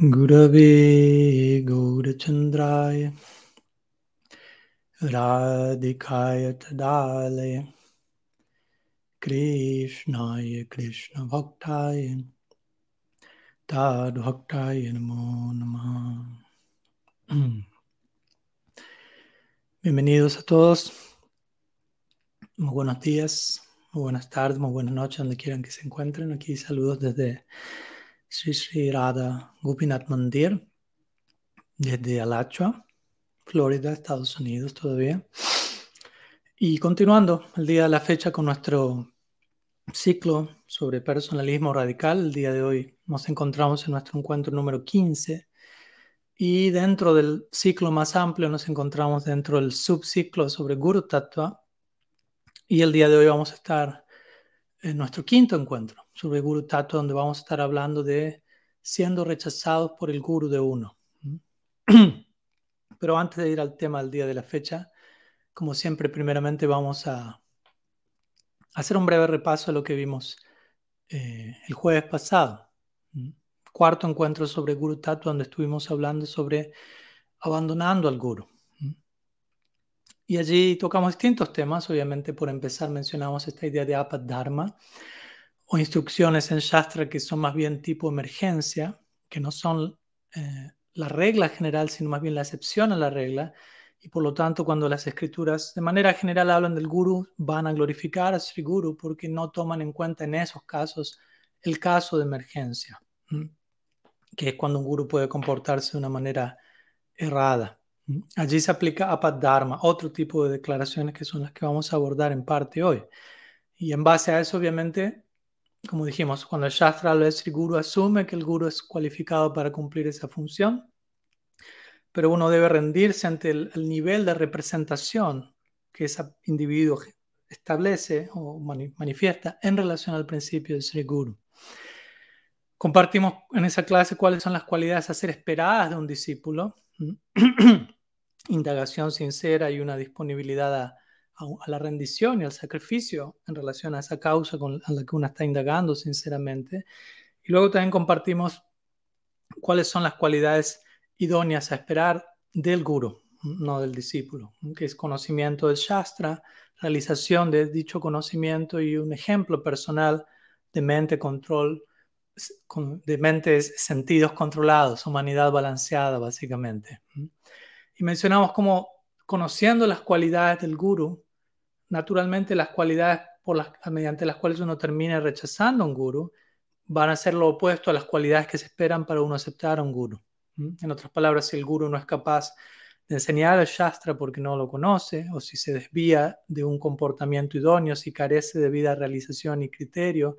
Gurave Gaurachandraya Radhikaya Tadalaya Krishnaya Krishna Bhaktaya Tad Bhaktaya Namo Bienvenidos a todos. Muy buenos días, muy buenas tardes, muy buenas noches, donde quieran que se encuentren. Aquí saludos desde Sri Sri Radha Gopinath Mandir desde Alachua, Florida, Estados Unidos todavía. Y continuando el día de la fecha con nuestro ciclo sobre personalismo radical, el día de hoy nos encontramos en nuestro encuentro número 15 y dentro del ciclo más amplio nos encontramos dentro del subciclo sobre Guru Tattva y el día de hoy vamos a estar nuestro quinto encuentro sobre Guru Tattva, donde vamos a estar hablando de siendo rechazados por el Guru de uno. Pero antes de ir al tema del día de la fecha, como siempre, primeramente vamos a hacer un breve repaso de lo que vimos eh, el jueves pasado. Cuarto encuentro sobre Guru Tattva, donde estuvimos hablando sobre abandonando al Guru. Y allí tocamos distintos temas. Obviamente, por empezar, mencionamos esta idea de Apad Dharma o instrucciones en Shastra que son más bien tipo emergencia, que no son eh, la regla general, sino más bien la excepción a la regla. Y por lo tanto, cuando las escrituras de manera general hablan del guru, van a glorificar a Sri Guru porque no toman en cuenta en esos casos el caso de emergencia, que es cuando un guru puede comportarse de una manera errada. Allí se aplica Dharma, otro tipo de declaraciones que son las que vamos a abordar en parte hoy. Y en base a eso, obviamente, como dijimos, cuando el Shastra habla de Guru, asume que el Guru es cualificado para cumplir esa función, pero uno debe rendirse ante el, nivel de representación que ese individuo establece o manifiesta en relación al principio de Sri Guru. Compartimos en esa clase cuáles son las cualidades a ser esperadas de un discípulo. indagación sincera y una disponibilidad a, la rendición y al sacrificio en relación a esa causa con a la que uno está indagando sinceramente. Y luego también compartimos cuáles son las cualidades idóneas a esperar del guru, no del discípulo, que es conocimiento del Shastra, realización de dicho conocimiento y un ejemplo personal de mente control, de mentes, sentidos controlados, humanidad balanceada, básicamente. Y mencionamos como conociendo las cualidades del guru, naturalmente las cualidades por las, mediante las cuales uno termina rechazando a un guru van a ser lo opuesto a las cualidades que se esperan para uno aceptar a un guru. En otras palabras, si el guru no es capaz de enseñar el Shastra porque no lo conoce, o si se desvía de un comportamiento idóneo, si carece de vida, realización y criterio,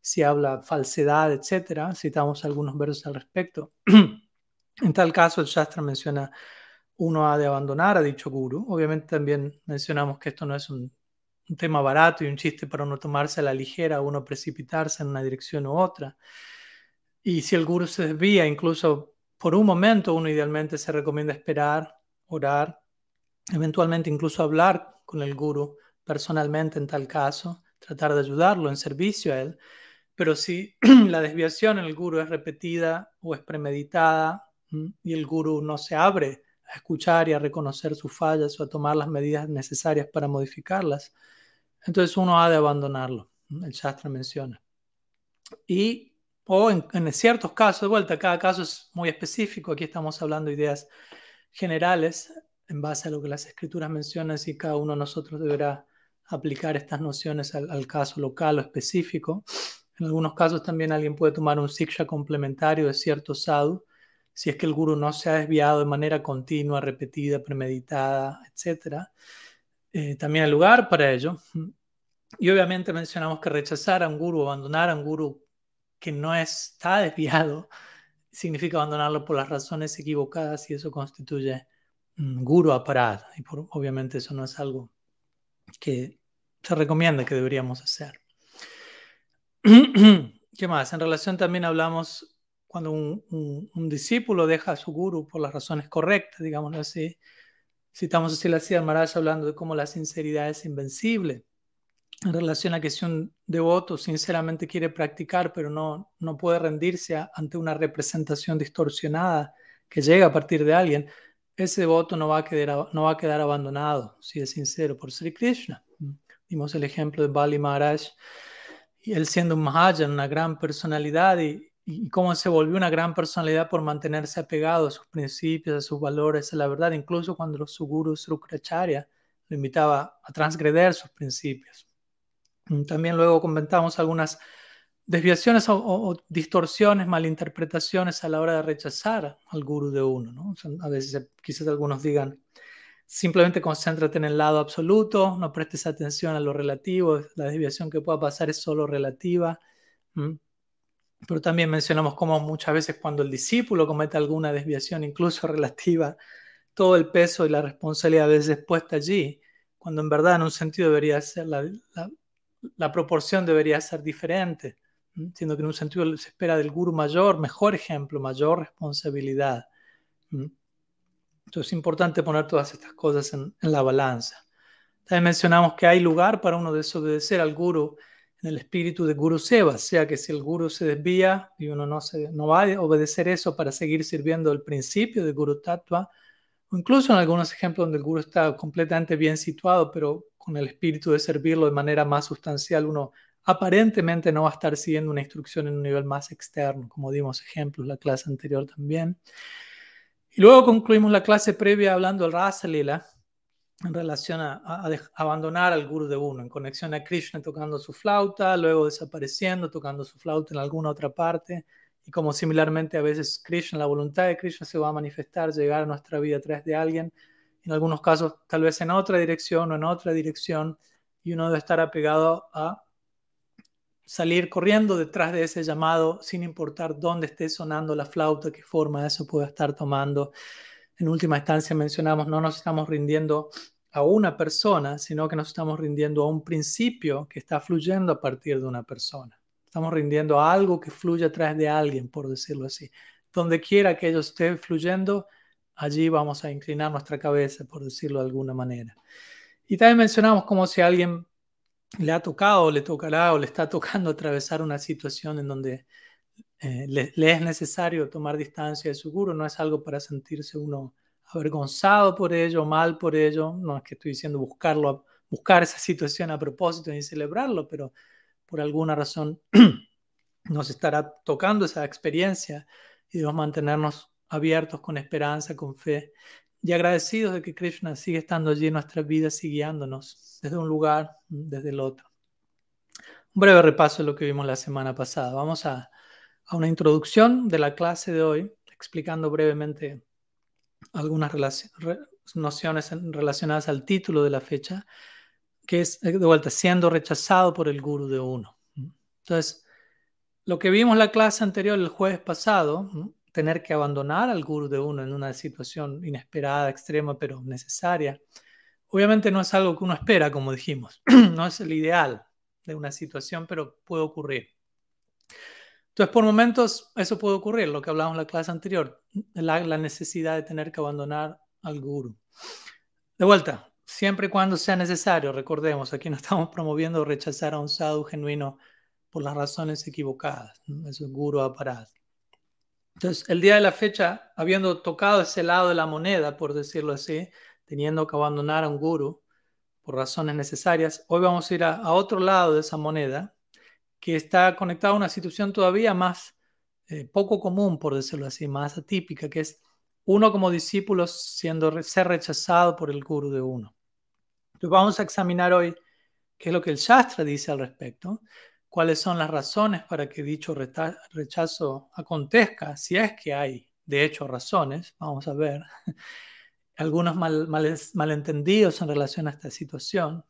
si habla falsedad, etc. Citamos algunos versos al respecto. en tal caso, el Shastra menciona uno ha de abandonar a dicho guru. Obviamente también mencionamos que esto no es un, tema barato y un chiste para uno tomarse a la ligera, uno precipitarse en una dirección u otra. Y si el guru se desvía, incluso por un momento, uno idealmente se recomienda esperar, orar, eventualmente incluso hablar con el guru personalmente en tal caso, tratar de ayudarlo en servicio a él. Pero si la desviación en el guru es repetida o es premeditada y el guru no se abre a escuchar y a reconocer sus fallas o a tomar las medidas necesarias para modificarlas, entonces uno ha de abandonarlo. El Shastra menciona. Y, o en, ciertos casos, de vuelta, cada caso es muy específico. Aquí estamos hablando de ideas generales en base a lo que las escrituras mencionan y cada uno de nosotros deberá aplicar estas nociones al, al, caso local o específico. En algunos casos también alguien puede tomar un siksha complementario de cierto sadhu si es que el guru no se ha desviado de manera continua, repetida, premeditada, etc. Eh, también hay lugar para ello. Y obviamente mencionamos que rechazar a un guru, abandonar a un guru que no está desviado, significa abandonarlo por las razones equivocadas y eso constituye un guru aparado. Y obviamente eso no es algo que se recomienda que deberíamos hacer. ¿Qué más? En relación también hablamos cuando un, discípulo deja a su guru por las razones correctas, digámoslo así. Citamos así la Maharaj hablando de cómo la sinceridad es invencible. en relación a que si un devoto sinceramente quiere practicar, pero no, no puede rendirse ante una representación distorsionada que llega a partir de alguien, ese devoto no va a quedar, no va a quedar abandonado, si es sincero, por Sri Krishna. Dimos el ejemplo de Bali Maharaj, y él siendo un Mahajan, una gran personalidad, y, y cómo se volvió una gran personalidad por mantenerse apegado a sus principios, a sus valores, a la verdad, incluso cuando su guru Srukracharya lo invitaba a transgreder sus principios. Mm, también luego comentamos algunas desviaciones o, distorsiones, malinterpretaciones a la hora de rechazar al guru de uno. ¿no? a veces quizás algunos digan, simplemente concéntrate en el lado absoluto, no prestes atención a lo relativo, la desviación que pueda pasar es solo relativa. Pero también mencionamos cómo muchas veces cuando el discípulo comete alguna desviación, incluso relativa, todo el peso y la responsabilidad a veces puesta allí, cuando en verdad en un sentido debería ser la, proporción debería ser diferente, siendo que en un sentido se espera del guru mayor, mejor ejemplo, mayor responsabilidad. Entonces es importante poner todas estas cosas en, la balanza. También mencionamos que hay lugar para uno desobedecer al guru en el espíritu de Guru Seva, sea que si el guru se desvía y uno no, se, no va a obedecer eso para seguir sirviendo el principio de Guru Tattva, o incluso en algunos ejemplos donde el guru está completamente bien situado, pero con el espíritu de servirlo de manera más sustancial, uno aparentemente no va a estar siguiendo una instrucción en un nivel más externo, como dimos ejemplos en la clase anterior también. Y luego concluimos la clase previa hablando del Rasa Lila en relación a, abandonar al guru de uno, en conexión a Krishna tocando su flauta, luego desapareciendo, tocando su flauta en alguna otra parte, y como similarmente a veces Krishna, la voluntad de Krishna se va a manifestar, llegar a nuestra vida a de alguien, en algunos casos tal vez en otra dirección o en otra dirección, y uno debe estar apegado a salir corriendo detrás de ese llamado sin importar dónde esté sonando la flauta, qué forma eso pueda estar tomando. En última instancia mencionamos, no nos estamos rindiendo a una persona, sino que nos estamos rindiendo a un principio que está fluyendo a partir de una persona. Estamos rindiendo a algo que fluye a través de alguien, por decirlo así. Donde quiera que ello esté fluyendo, allí vamos a inclinar nuestra cabeza, por decirlo de alguna manera. Y también mencionamos como si alguien le ha tocado, le tocará o le está tocando atravesar una situación en donde eh, le, es necesario tomar distancia de su guru, no es algo para sentirse uno avergonzado por ello, mal por ello, no es que estoy diciendo buscarlo, buscar esa situación a propósito y celebrarlo, pero por alguna razón nos estará tocando esa experiencia y debemos mantenernos abiertos con esperanza, con fe y agradecidos de que Krishna sigue estando allí en nuestras vidas y guiándonos desde un lugar, desde el otro. Un breve repaso de lo que vimos la semana pasada. Vamos a, a una introducción de la clase de hoy, explicando brevemente algunas nociones relacionadas al título de la fecha, que es, de vuelta, siendo rechazado por el guru de uno. Entonces, lo que vimos en la clase anterior el jueves pasado, tener que abandonar al guru de uno en una situación inesperada, extrema, pero necesaria, obviamente no es algo que uno espera, como dijimos, no es el ideal de una situación, pero puede ocurrir. Entonces, por momentos eso puede ocurrir, lo que hablamos en la clase anterior, la, necesidad de tener que abandonar al guru. De vuelta, siempre y cuando sea necesario, recordemos, aquí no estamos promoviendo rechazar a un sadhu genuino por las razones equivocadas, eso es guru aparat. Entonces, el día de la fecha, habiendo tocado ese lado de la moneda, por decirlo así, teniendo que abandonar a un guru por razones necesarias, hoy vamos a ir a, otro lado de esa moneda, que está conectado a una situación todavía más eh, poco común, por decirlo así, más atípica, que es uno como discípulo siendo ser rechazado por el guru de uno. Entonces vamos a examinar hoy qué es lo que el Shastra dice al respecto cuáles son las razones para que dicho rechazo acontezca, si es que hay de hecho razones, vamos a ver, algunos malentendidos en relación a esta situación.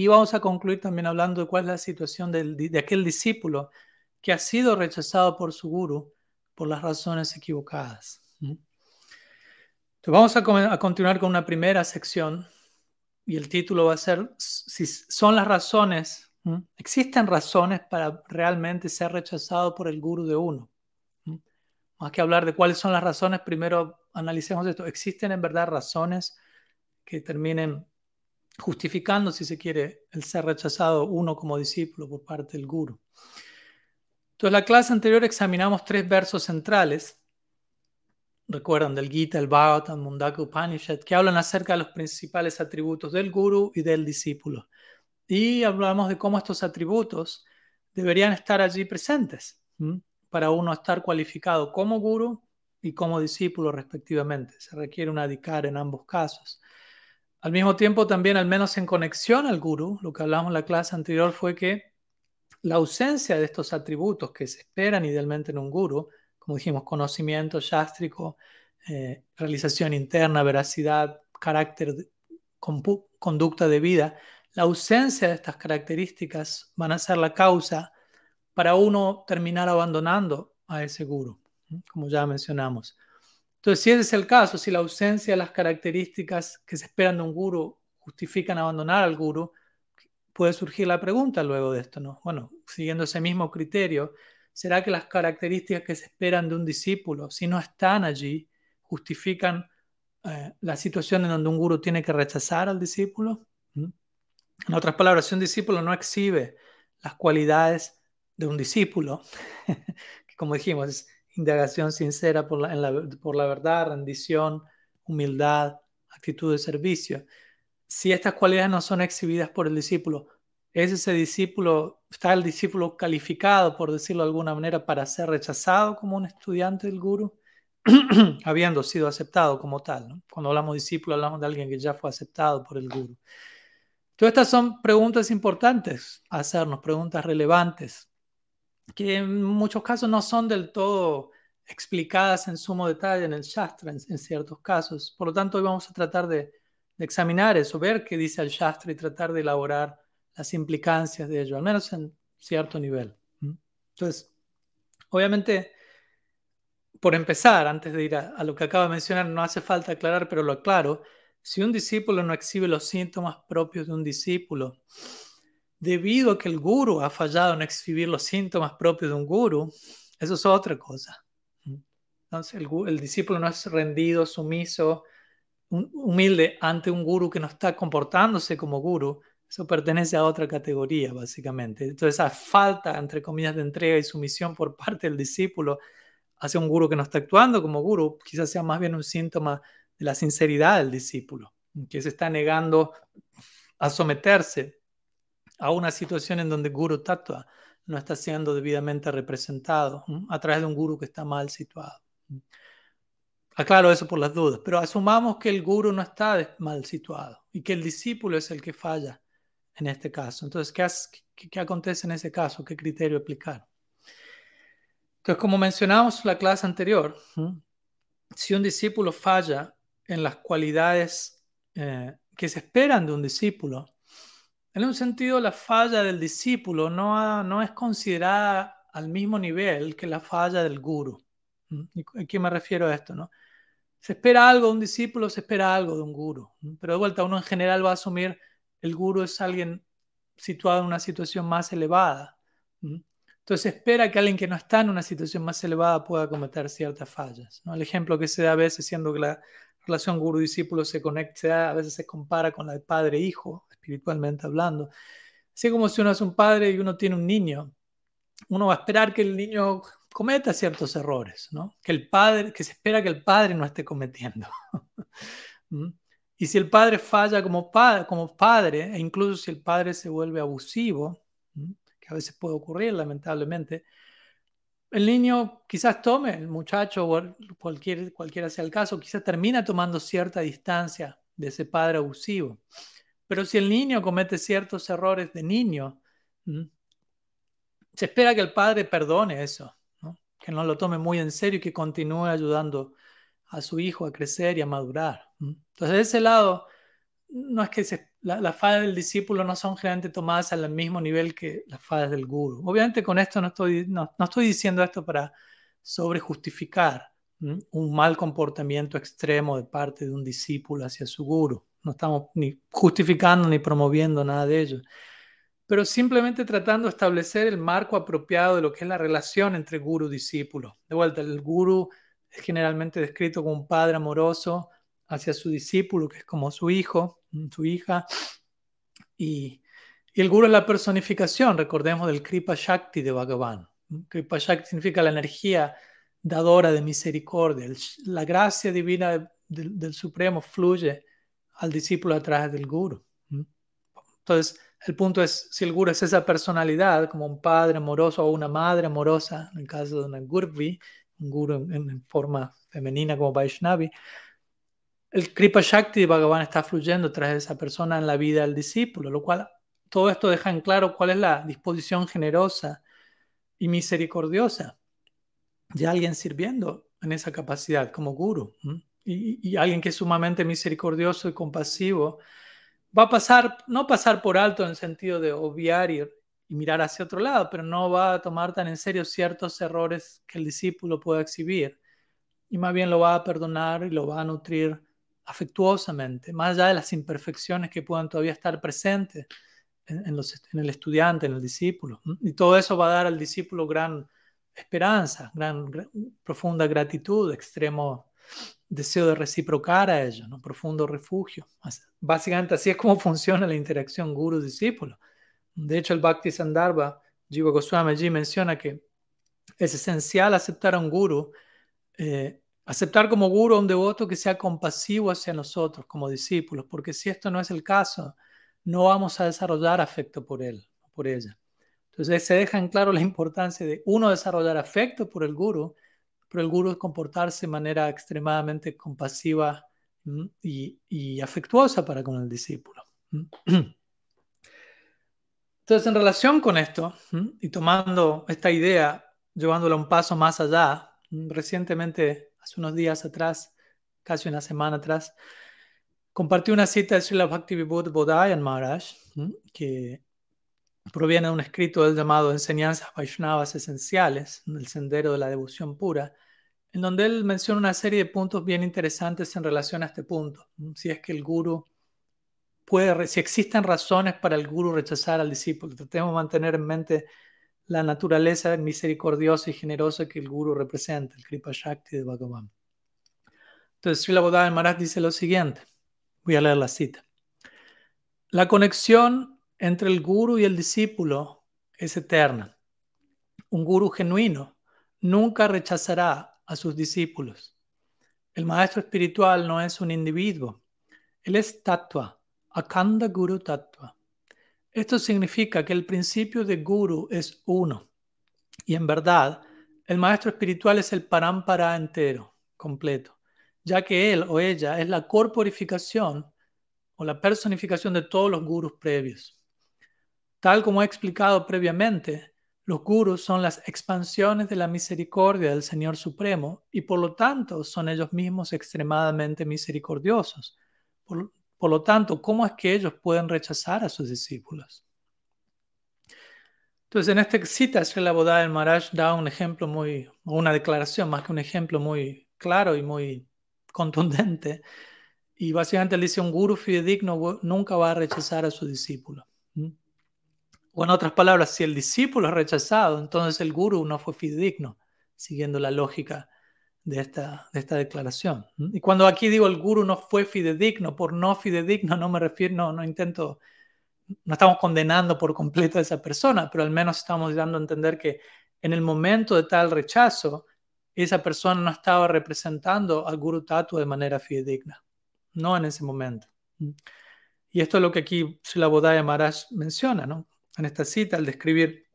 Y vamos a concluir también hablando de cuál es la situación de aquel discípulo que ha sido rechazado por su guru por las razones equivocadas. Entonces vamos a, a continuar con una primera sección y el título va a ser si son las razones Existen razones para realmente ser rechazado por el guru de uno. Más que hablar de cuáles son las razones, primero analicemos esto. ¿Existen en verdad razones que terminen justificando, si se quiere, el ser rechazado uno como discípulo por parte del guru. Entonces, en la clase anterior examinamos tres versos centrales, recuerdan, del Gita, el Bhagavatam, Mundaka Upanishad, que hablan acerca de los principales atributos del guru y del discípulo. Y hablamos de cómo estos atributos deberían estar allí presentes para uno estar cualificado como guru y como discípulo respectivamente. Se requiere una adhikar en ambos casos. Al mismo tiempo, también, al menos en conexión al guru, lo que hablamos en la clase anterior fue que la ausencia de estos atributos que se esperan idealmente en un guru, como dijimos, conocimiento chástrico, eh, realización interna, veracidad, carácter, conducta de vida, la ausencia de estas características van a ser la causa para uno terminar abandonando a ese guru, como ya mencionamos. Entonces, si ese es el caso, si la ausencia de las características que se esperan de un guru justifican abandonar al guru, puede surgir la pregunta luego de esto, ¿no? Bueno, siguiendo ese mismo criterio, ¿será que las características que se esperan de un discípulo, si no están allí, justifican eh, la situación en donde un guru tiene que rechazar al discípulo? ¿Mm? En otras palabras, si un discípulo no exhibe las cualidades de un discípulo, que como dijimos, es indagación sincera por la, por la verdad, rendición, humildad, actitud de servicio. Si estas cualidades no son exhibidas por el discípulo, ¿es ese discípulo, está el discípulo calificado, por decirlo de alguna manera, para ser rechazado como un estudiante del guru? habiendo sido aceptado como tal. Cuando hablamos de discípulo, hablamos de alguien que ya fue aceptado por el guru. Todas estas son preguntas importantes a hacernos, preguntas relevantes que en muchos casos no son del todo explicadas en sumo detalle en el Shastra, en, ciertos casos. Por lo tanto, hoy vamos a tratar de, examinar eso, ver qué dice el Shastra y tratar de elaborar las implicancias de ello, al menos en cierto nivel. Entonces, obviamente, por empezar, antes de ir a, lo que acabo de mencionar, no hace falta aclarar, pero lo aclaro, si un discípulo no exhibe los síntomas propios de un discípulo, debido a que el guru ha fallado en exhibir los síntomas propios de un guru, eso es otra cosa. Entonces el, discípulo no es rendido, sumiso, humilde ante un guru que no está comportándose como guru, eso pertenece a otra categoría, básicamente. Entonces, esa falta, entre comillas, de entrega y sumisión por parte del discípulo hacia un guru que no está actuando como guru, quizás sea más bien un síntoma de la sinceridad del discípulo, que se está negando a someterse a una situación en donde Guru Tattva no está siendo debidamente representado a través de un Guru que está mal situado. Aclaro eso por las dudas, pero asumamos que el Guru no está mal situado y que el discípulo es el que falla en este caso. Entonces, ¿qué, qué, acontece en ese caso? ¿Qué criterio aplicar? Entonces, como mencionamos en la clase anterior, si un discípulo falla en las cualidades eh, que se esperan de un discípulo, en un sentido, la falla del discípulo no, no es considerada al mismo nivel que la falla del guru. ¿Mm? ¿Y a qué me refiero a esto? No? Se espera algo de un discípulo, se espera algo de un guru. ¿Mm? Pero de vuelta, uno en general va a asumir el guru es alguien situado en una situación más elevada. ¿Mm? Entonces se espera que alguien que no está en una situación más elevada pueda cometer ciertas fallas. ¿no? El ejemplo que se da a veces, siendo que la relación guru-discípulo se conecta, a veces se compara con la de padre-hijo espiritualmente hablando. Así como si uno es un padre y uno tiene un niño, uno va a esperar que el niño cometa ciertos errores, ¿no? Que el padre, que se espera que el padre no esté cometiendo. ¿Mm? y si el padre falla como como padre, e incluso si el padre se vuelve abusivo, que a veces puede ocurrir lamentablemente, el niño quizás tome, el muchacho o cualquier, cualquiera sea el caso, quizás termina tomando cierta distancia de ese padre abusivo. Pero si el niño comete ciertos errores de niño, se espera que el padre perdone eso, que no lo tome muy en serio y que continúe ayudando a su hijo a crecer y a madurar. Entonces, de ese lado, no es que las la fallas del discípulo no son generalmente tomadas al mismo nivel que las fallas del guru. Obviamente con esto no estoy, no, estoy diciendo esto para sobrejustificar un mal comportamiento extremo de parte de un discípulo hacia su guru. No estamos ni justificando ni promoviendo nada de ello, pero simplemente tratando de establecer el marco apropiado de lo que es la relación entre guru y discípulo. De vuelta, el guru es generalmente descrito como un padre amoroso hacia su discípulo, que es como su hijo, su hija, Y, el guru es la personificación, recordemos, del Kripa Shakti de Bhagavan. Kripa Shakti significa la energía dadora de misericordia. La gracia divina del, Supremo fluye al discípulo a través del guru. Entonces, el punto es si el guru es esa personalidad, como un padre amoroso o una madre amorosa, en el caso de una gurvi, un guru en, forma femenina como Vaishnavi, el Kripa Shakti de Bhagavan está fluyendo a través de esa persona en la vida del discípulo, lo cual todo esto deja en claro cuál es la disposición generosa y misericordiosa de alguien sirviendo en esa capacidad como guru. Y, alguien que es sumamente misericordioso y compasivo va a pasar, no pasar por alto en el sentido de obviar y, y mirar hacia otro lado, pero no va a tomar tan en serio ciertos errores que el discípulo pueda exhibir. Y más bien lo va a perdonar y lo va a nutrir afectuosamente, más allá de las imperfecciones que puedan todavía estar presentes en, el estudiante, en el discípulo. Y todo eso va a dar al discípulo gran esperanza, gran, profunda gratitud, extremo deseo de reciprocar a ellos, ¿no? profundo refugio. Básicamente así es como funciona la interacción guru-discípulo. De hecho, el Bhakti Sandarbha, Jiva Goswami allí menciona que es esencial aceptar a un guru, eh, aceptar como guru a un devoto que sea compasivo hacia nosotros como discípulos, porque si esto no es el caso, no vamos a desarrollar afecto por él, por ella. Entonces se deja en claro la importancia de uno desarrollar afecto por el guru, pero el guru comportarse de manera extremadamente compasiva y, afectuosa para con el discípulo. Entonces, en relación con esto, y tomando esta idea, llevándola un paso más allá, recientemente, unos días atrás, casi una semana atrás, compartí una cita de Srila Bhaktivinoda Bodhayan Maharaj, que proviene de un escrito del llamado Enseñanzas Vaishnavas Esenciales, el sendero de la devoción pura, en donde él menciona una serie de puntos bien interesantes en relación a este punto. Si es que el guru puede, si existen razones para el guru rechazar al discípulo, tratemos de mantener en mente la naturaleza misericordiosa y generosa que el guru representa, el Kripa Shakti de Bhagavan. Entonces, Srila Bodhaya Maharaj dice lo siguiente, voy a leer la cita. La conexión entre el guru y el discípulo es eterna. Un guru genuino nunca rechazará a sus discípulos. El maestro espiritual no es un individuo, él es tatua, akanda guru tatua. Esto significa que el principio de guru es uno. Y en verdad, el maestro espiritual es el parampara entero, completo, ya que él o ella es la corporificación o la personificación de todos los gurus previos. Tal como he explicado previamente, los gurus son las expansiones de la misericordia del Señor Supremo y por lo tanto son ellos mismos extremadamente misericordiosos. Por, lo tanto, ¿cómo es que ellos pueden rechazar a sus discípulos? Entonces, en esta cita, Srila Bodha el Maharaj da un ejemplo muy, una declaración más que un ejemplo muy claro y muy contundente. Y básicamente él dice, un guru fidedigno nunca va a rechazar a su discípulo. O en otras palabras, si el discípulo es rechazado, entonces el guru no fue fidedigno, siguiendo la lógica de esta, de esta declaración. Y cuando aquí digo el guru no fue fidedigno, por no fidedigno no me refiero, no, no intento, no estamos condenando por completo a esa persona, pero al menos estamos dando a entender que en el momento de tal rechazo, esa persona no estaba representando al guru tatu de manera fidedigna, no en ese momento. Y esto es lo que aquí Srila Bodhaya Maharaj menciona, ¿no? en esta cita al describir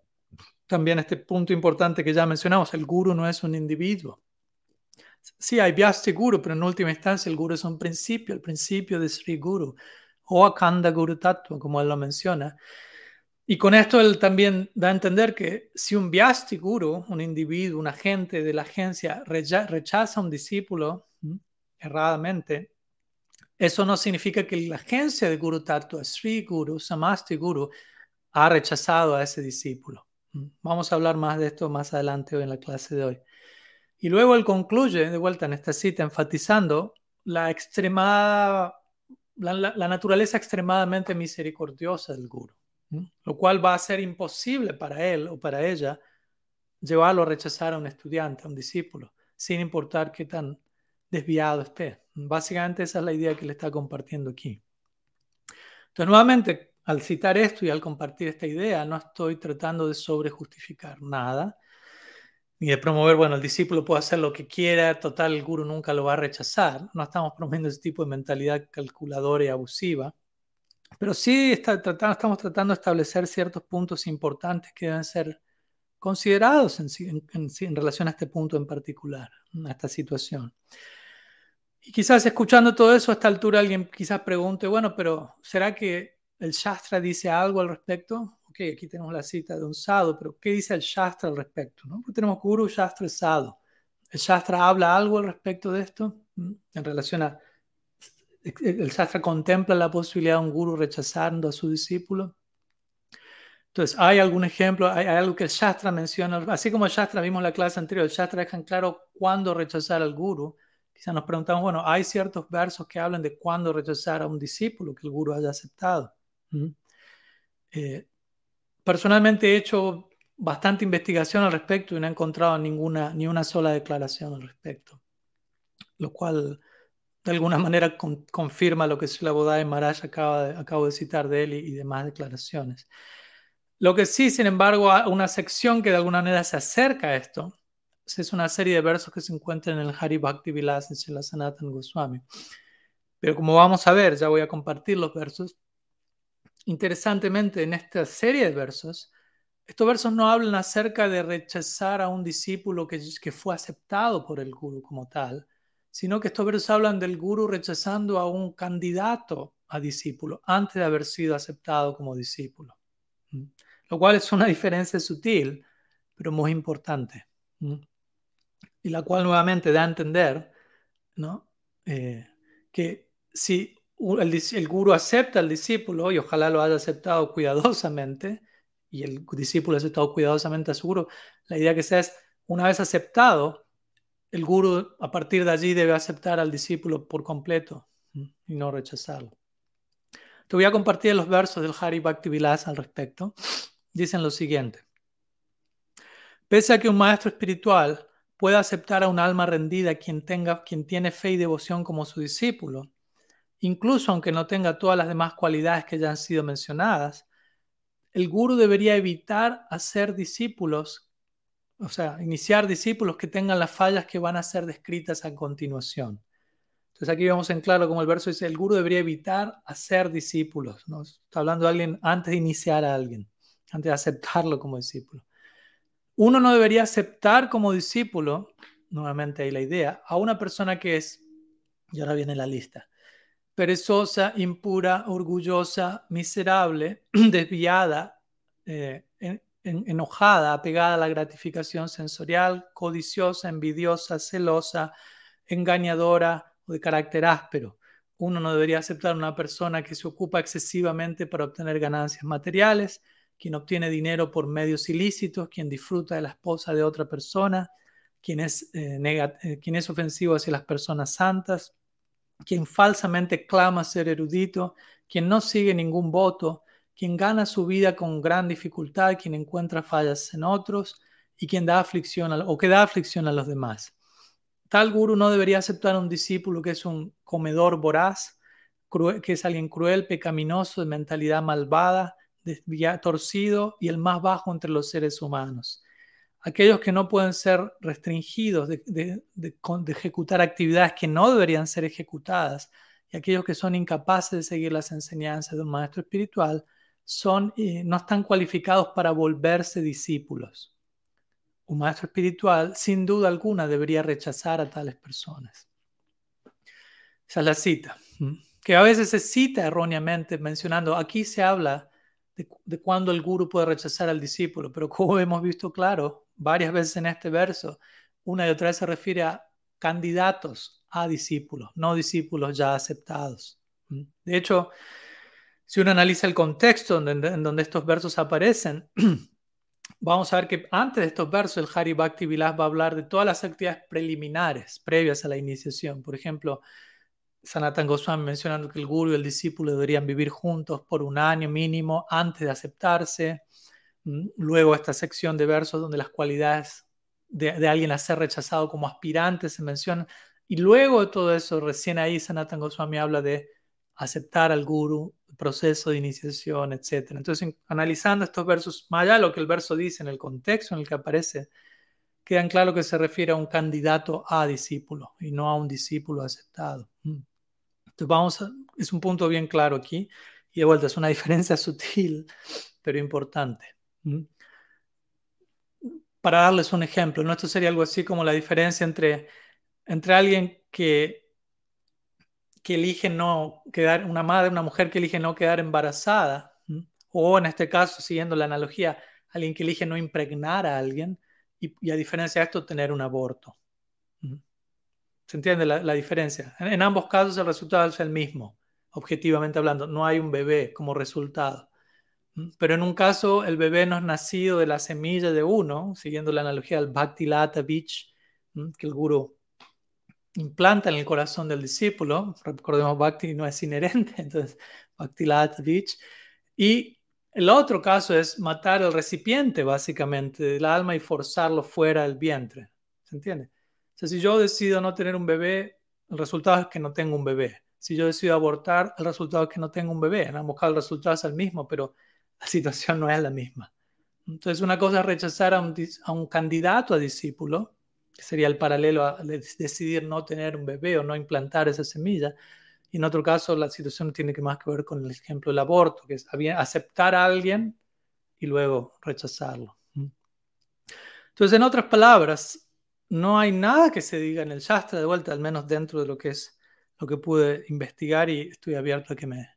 también este punto importante que ya mencionamos, el guru no es un individuo. Sí, hay Vyasti Guru, pero en última instancia el guru es un principio, el principio de Sri Guru, o Akanda Guru Tattva, como él lo menciona. Y con esto él también da a entender que si un Vyasti Guru, un individuo, un agente de la agencia, rechaza a un discípulo erradamente, eso no significa que la agencia de Guru Tattva, Sri Guru, Samasti Guru, ha rechazado a ese discípulo. Vamos a hablar más de esto más adelante hoy en la clase de hoy. Y luego él concluye de vuelta en esta cita enfatizando la extremada, la, naturaleza extremadamente misericordiosa del guru, lo cual va a ser imposible para él o para ella llevarlo a rechazar a un estudiante, a un discípulo, sin importar qué tan desviado esté. Básicamente esa es la idea que le está compartiendo aquí. Entonces, nuevamente, al citar esto y al compartir esta idea, no estoy tratando de sobrejustificar nada, ni de promover, bueno, el discípulo puede hacer lo que quiera, total, el guru nunca lo va a rechazar. No estamos promoviendo ese tipo de mentalidad calculadora y abusiva, pero sí estamos tratando de establecer ciertos puntos importantes que deben ser considerados en, relación a este punto en particular, a esta situación. Y quizás escuchando todo eso a esta altura alguien quizás pregunte, bueno, pero ¿será que el Shastra dice algo al respecto? Ok, aquí tenemos la cita de un sadhu, pero ¿qué dice el Shastra al respecto? ¿no? tenemos Guru, Shastra Sadhu. ¿El Shastra habla algo al respecto de esto? ¿Mm? En relación a... ¿El Shastra contempla la posibilidad de un Guru rechazando a su discípulo? Entonces, ¿hay algún ejemplo? ¿Hay, algo que el Shastra menciona? Así como el Shastra vimos en la clase anterior, el Shastra deja en claro cuándo rechazar al Guru. Quizá nos preguntamos, bueno, hay ciertos versos que hablan de cuándo rechazar a un discípulo que el guru haya aceptado. ¿Mm? Eh, personalmente he hecho bastante investigación al respecto y no he encontrado ninguna, ni una sola declaración al respecto, lo cual de alguna manera confirma lo que la Bodai Maharaj acaba de, acabo de citar de él y, y demás declaraciones. Lo que sí, sin embargo, una sección que de alguna manera se acerca a esto es una serie de versos que se encuentran en el Hari Bhakti Vilas de Srila Sanatan Goswami. Pero como vamos a ver, ya voy a compartir los versos. Interesantemente, en esta serie de versos, estos versos no hablan acerca de rechazar a un discípulo que, fue aceptado por el guru como tal, sino que estos versos hablan del guru rechazando a un candidato a discípulo antes de haber sido aceptado como discípulo. Lo cual es una diferencia sutil, pero muy importante. Y la cual nuevamente da a entender ¿no? Eh, que si el, el guru acepta al discípulo, y ojalá lo haya aceptado cuidadosamente, y el discípulo ha aceptado cuidadosamente a su guru, la idea que sea es, una vez aceptado, el guru a partir de allí debe aceptar al discípulo por completo y no rechazarlo. Te voy a compartir los versos del Hari Bhakti Vilas al respecto. Dicen lo siguiente. Pese a que un maestro espiritual puede aceptar a un alma rendida quien, tenga, quien tiene fe y devoción como su discípulo, incluso aunque no tenga todas las demás cualidades que ya han sido mencionadas, el guru debería evitar hacer discípulos, o sea, iniciar discípulos que tengan las fallas que van a ser descritas a continuación. Entonces aquí vemos en claro como el verso dice, el guru debería evitar hacer discípulos. ¿no? Está hablando de alguien antes de iniciar a alguien, antes de aceptarlo como discípulo. Uno no debería aceptar como discípulo, nuevamente ahí la idea, a una persona que es, y ahora viene la lista, perezosa, impura, orgullosa, miserable, desviada, eh, enojada, apegada a la gratificación sensorial, codiciosa, envidiosa, celosa, engañadora o de carácter áspero. Uno no debería aceptar una persona que se ocupa excesivamente para obtener ganancias materiales, quien obtiene dinero por medios ilícitos, quien disfruta de la esposa de otra persona, quien es, eh, eh, quien es ofensivo hacia las personas santas, quien falsamente clama ser erudito, quien no sigue ningún voto, quien gana su vida con gran dificultad, quien encuentra fallas en otros y quien da aflicción o que da aflicción a los demás. Tal guru no debería aceptar a un discípulo que es un comedor voraz, que es alguien cruel, pecaminoso, de mentalidad malvada, torcido y el más bajo entre los seres humanos. Aquellos que no pueden ser restringidos de, ejecutar actividades que no deberían ser ejecutadas y aquellos que son incapaces de seguir las enseñanzas de un maestro espiritual son, eh, no están cualificados para volverse discípulos. Un maestro espiritual, sin duda alguna, debería rechazar a tales personas. Esa es la cita, que a veces se cita erróneamente mencionando, aquí se habla de, cuándo el guru puede rechazar al discípulo, pero como hemos visto claro varias veces en este verso, una y otra vez se refiere a candidatos a discípulos, no discípulos ya aceptados. ¿Mm? De hecho, si uno analiza el contexto en, donde estos versos aparecen, vamos a ver que antes de estos versos el Hari Bhakti Vilas va a hablar de todas las actividades preliminares previas a la iniciación. Por ejemplo, Sanatan Goswami mencionando que el guru y el discípulo deberían vivir juntos por un año mínimo antes de aceptarse. Luego esta sección de versos donde las cualidades de, alguien a ser rechazado como aspirante se mencionan. Y luego de todo eso, recién ahí Sanatan Goswami habla de aceptar al guru proceso de iniciación, etc. Entonces, analizando estos versos, más allá de lo que el verso dice en el contexto en el que aparece, quedan claro que se refiere a un candidato a discípulo y no a un discípulo aceptado. Entonces, vamos es un punto bien claro aquí y de vuelta es una diferencia sutil, pero importante. Para darles un ejemplo, ¿no? esto sería algo así como la diferencia entre, entre alguien que que elige no quedar, una madre, una mujer que elige no quedar embarazada, o en este caso, siguiendo la analogía, alguien que elige no impregnar a alguien y, a diferencia de esto, tener un aborto. ¿Se entiende la, diferencia? En, ambos casos el resultado es el mismo, objetivamente hablando, no hay un bebé como resultado. Pero en un caso el bebé no es nacido de la semilla de uno, siguiendo la analogía del Bhakti Lata Beach, que el guru implanta en el corazón del discípulo. Recordemos, Bhakti no es inherente, entonces Bhakti Lat Vich. Y el otro caso es matar el recipiente, básicamente, del alma y forzarlo fuera del vientre. ¿Se entiende? O sea, si yo decido no tener un bebé, el resultado es que no tengo un bebé. Si yo decido abortar, el resultado es que no tengo un bebé. En ambos casos el resultado es el mismo, pero la situación no es la misma. Entonces, una cosa es rechazar a un, candidato a discípulo sería el paralelo a decidir no tener un bebé o no implantar esa semilla. Y en otro caso, la situación tiene que más que ver con el ejemplo del aborto, que es aceptar a alguien y luego rechazarlo. Entonces, en otras palabras, no hay nada que se diga en el Shastra de vuelta, al menos dentro de lo que es lo que pude investigar y estoy abierto a que me,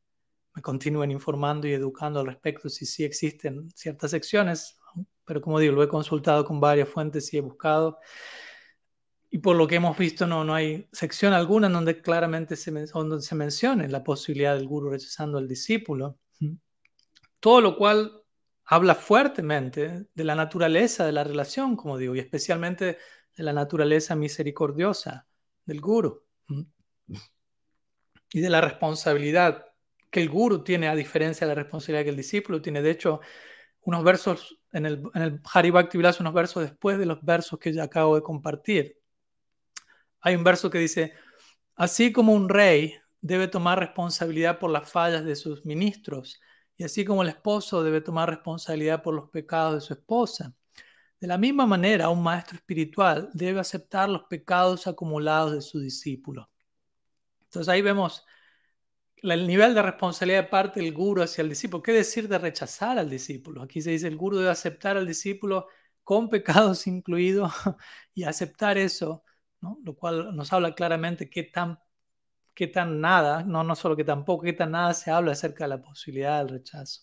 me continúen informando y educando al respecto si sí existen ciertas secciones, pero como digo, lo he consultado con varias fuentes y he buscado y por lo que hemos visto, no, no hay sección alguna donde claramente se, donde se mencione la posibilidad del guru rechazando al discípulo. Todo lo cual habla fuertemente de la naturaleza de la relación, como digo, y especialmente de la naturaleza misericordiosa del guru. Y de la responsabilidad que el guru tiene, a diferencia de la responsabilidad que el discípulo tiene. De hecho, unos versos en el, en el Haribhakti Vilas, unos versos después de los versos que ya acabo de compartir, hay un verso que dice, así como un rey debe tomar responsabilidad por las fallas de sus ministros, y así como el esposo debe tomar responsabilidad por los pecados de su esposa. De la misma manera, un maestro espiritual debe aceptar los pecados acumulados de su discípulo. Entonces ahí vemos el nivel de responsabilidad de parte del guru hacia el discípulo. ¿Qué decir de rechazar al discípulo? Aquí se dice el guru debe aceptar al discípulo con pecados incluidos y aceptar eso lo cual nos habla claramente qué tan, tan nada, no, no solo que tampoco, qué tan nada se habla acerca de la posibilidad del rechazo.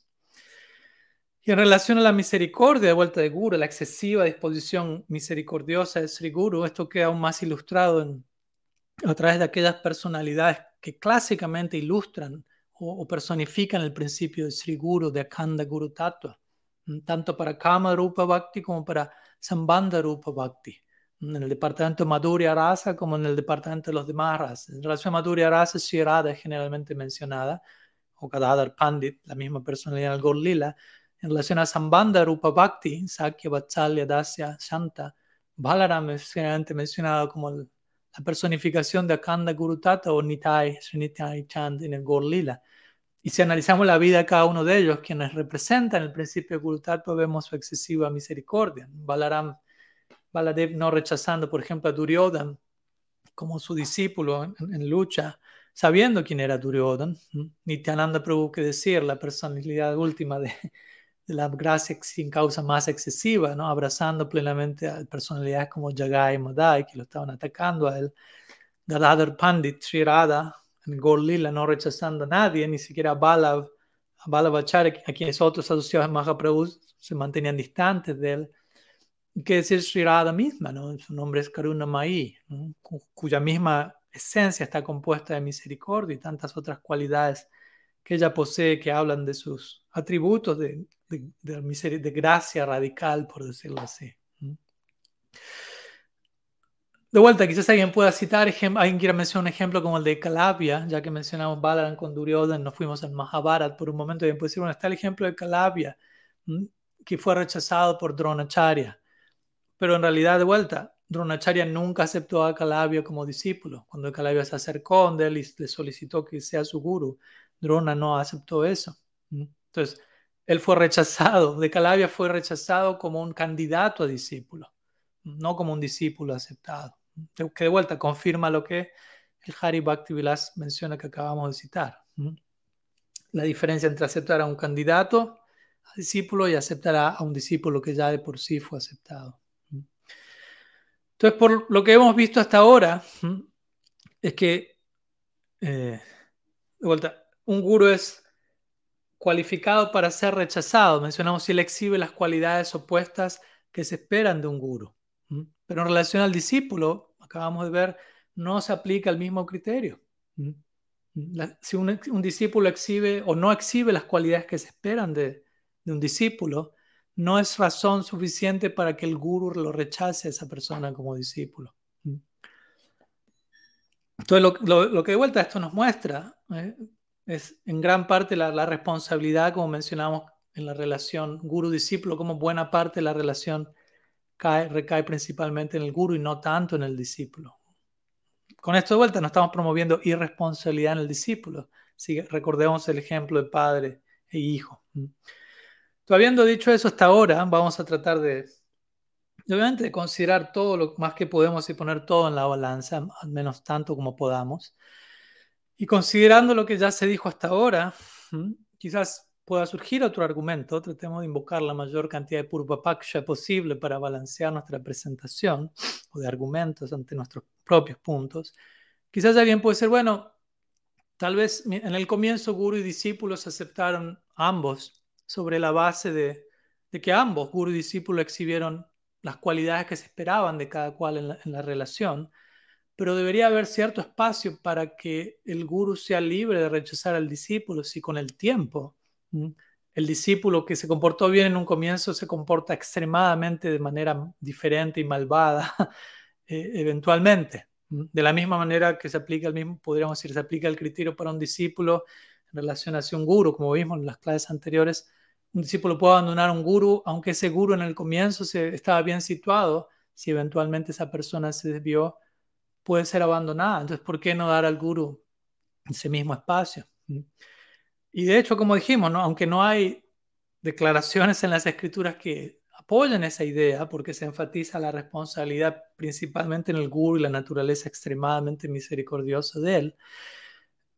Y en relación a la misericordia de vuelta de Guru, la excesiva disposición misericordiosa de Sri Guru, esto queda aún más ilustrado a través de aquellas personalidades que clásicamente ilustran o, personifican el principio de Sri Guru, de Akanda Guru Tattva, tanto para Kama Rupa Bhakti como para Sambandha Rupa Bhakti en el departamento Madhurya Rasa como en el departamento de los demás razas. En relación a Madhurya Rasa, Shirada es generalmente mencionada, o Gadadhar Pandit, la misma personalidad del Gorlila. En relación a Sambandha Rupa Bhakti, Sakya, Vatsalya, Dasya, Shanta, Balaram es generalmente mencionado como la personificación de Akanda Gurutata o Nitai, Srinitai Chand en el Gorlila. Y si analizamos la vida de cada uno de ellos, quienes representan el principio de Gurutata, vemos su excesiva misericordia. Balaram Baladev no rechazando, por ejemplo, a Duryodhan como su discípulo en, lucha, sabiendo quién era Duryodhan. Nityananda Prabhu, que decir, la personalidad última de, la gracia sin causa más excesiva, ¿no? abrazando plenamente a personalidades como Jagai y Madai, que lo estaban atacando a él. Gadadhar Pandit, Sri Radha, Gorlila, no rechazando a nadie, ni siquiera a Balav, a Balavacharya, a quienes otros asociados a Mahaprabhu se mantenían distantes de él que decir Sri Radha misma, ¿no? Su nombre es Karuna Mai, cuya misma esencia está compuesta de misericordia y tantas otras cualidades que ella posee que hablan de sus atributos de, de, de, gracia radical, por decirlo así. De vuelta, quizás alguien pueda citar, alguien quiera mencionar un ejemplo como el de Calabia, ya que mencionamos Balaran con Duryodhan, nos fuimos al Mahabharat por un momento, y puede decir, bueno, está el ejemplo de Calabia, que fue rechazado por Dronacharya. Pero en realidad, de vuelta, Dronacharya nunca aceptó a Calabia como discípulo. Cuando Calabia se acercó a él le solicitó que sea su guru, Drona no aceptó eso. Entonces, él fue rechazado, de Calavia fue rechazado como un candidato a discípulo, no como un discípulo aceptado. Que de vuelta confirma lo que el Hari Bhakti Vilas menciona que acabamos de citar. La diferencia entre aceptar a un candidato a discípulo y aceptar a un discípulo que ya de por sí fue aceptado. Entonces, por lo que hemos visto hasta ahora, es que, eh, de vuelta, un guru es cualificado para ser rechazado. Mencionamos si él exhibe las cualidades opuestas que se esperan de un guru. Pero en relación al discípulo, acabamos de ver, no se aplica el mismo criterio. si un, discípulo exhibe o no exhibe las cualidades que se esperan de, un discípulo, no es razón suficiente para que el guru lo rechace a esa persona como discípulo. Entonces, lo, que de vuelta esto nos muestra ¿eh? Es en gran parte la, responsabilidad, como mencionamos en la relación guru-discípulo, como buena parte de la relación cae, recae principalmente en el guru y no tanto en el discípulo. Con esto de vuelta no estamos promoviendo irresponsabilidad en el discípulo. recordemos el ejemplo de padre e hijo. habiendo dicho eso hasta ahora, vamos a tratar de, obviamente, de considerar todo lo más que podemos y poner todo en la balanza, al menos tanto como podamos. Y considerando lo que ya se dijo hasta ahora, quizás pueda surgir otro argumento. Tratemos de invocar la mayor cantidad de purvapaksha posible para balancear nuestra presentación o de argumentos ante nuestros propios puntos. Quizás alguien puede ser, bueno, tal vez en el comienzo guru y discípulos aceptaron ambos sobre la base de, que ambos, guru y discípulo, exhibieron las cualidades que se esperaban de cada cual en la relación pero debería haber cierto espacio para que el guru sea libre de rechazar al discípulo si con el tiempo el discípulo que se comportó bien en un comienzo se comporta extremadamente de manera diferente y malvada eh, eventualmente. De la misma manera que se aplica el mismo, podríamos decir, se aplica el criterio para un discípulo en relación hacia un guru, como vimos en las clases anteriores, un discípulo puede abandonar a un guru, aunque ese guru en el comienzo se, estaba bien situado, si eventualmente esa persona se desvió puede ser abandonada. Entonces, ¿por qué no dar al guru ese mismo espacio? Y de hecho, como dijimos, ¿no? aunque no hay declaraciones en las escrituras que apoyan esa idea, porque se enfatiza la responsabilidad principalmente en el guru y la naturaleza extremadamente misericordiosa de él,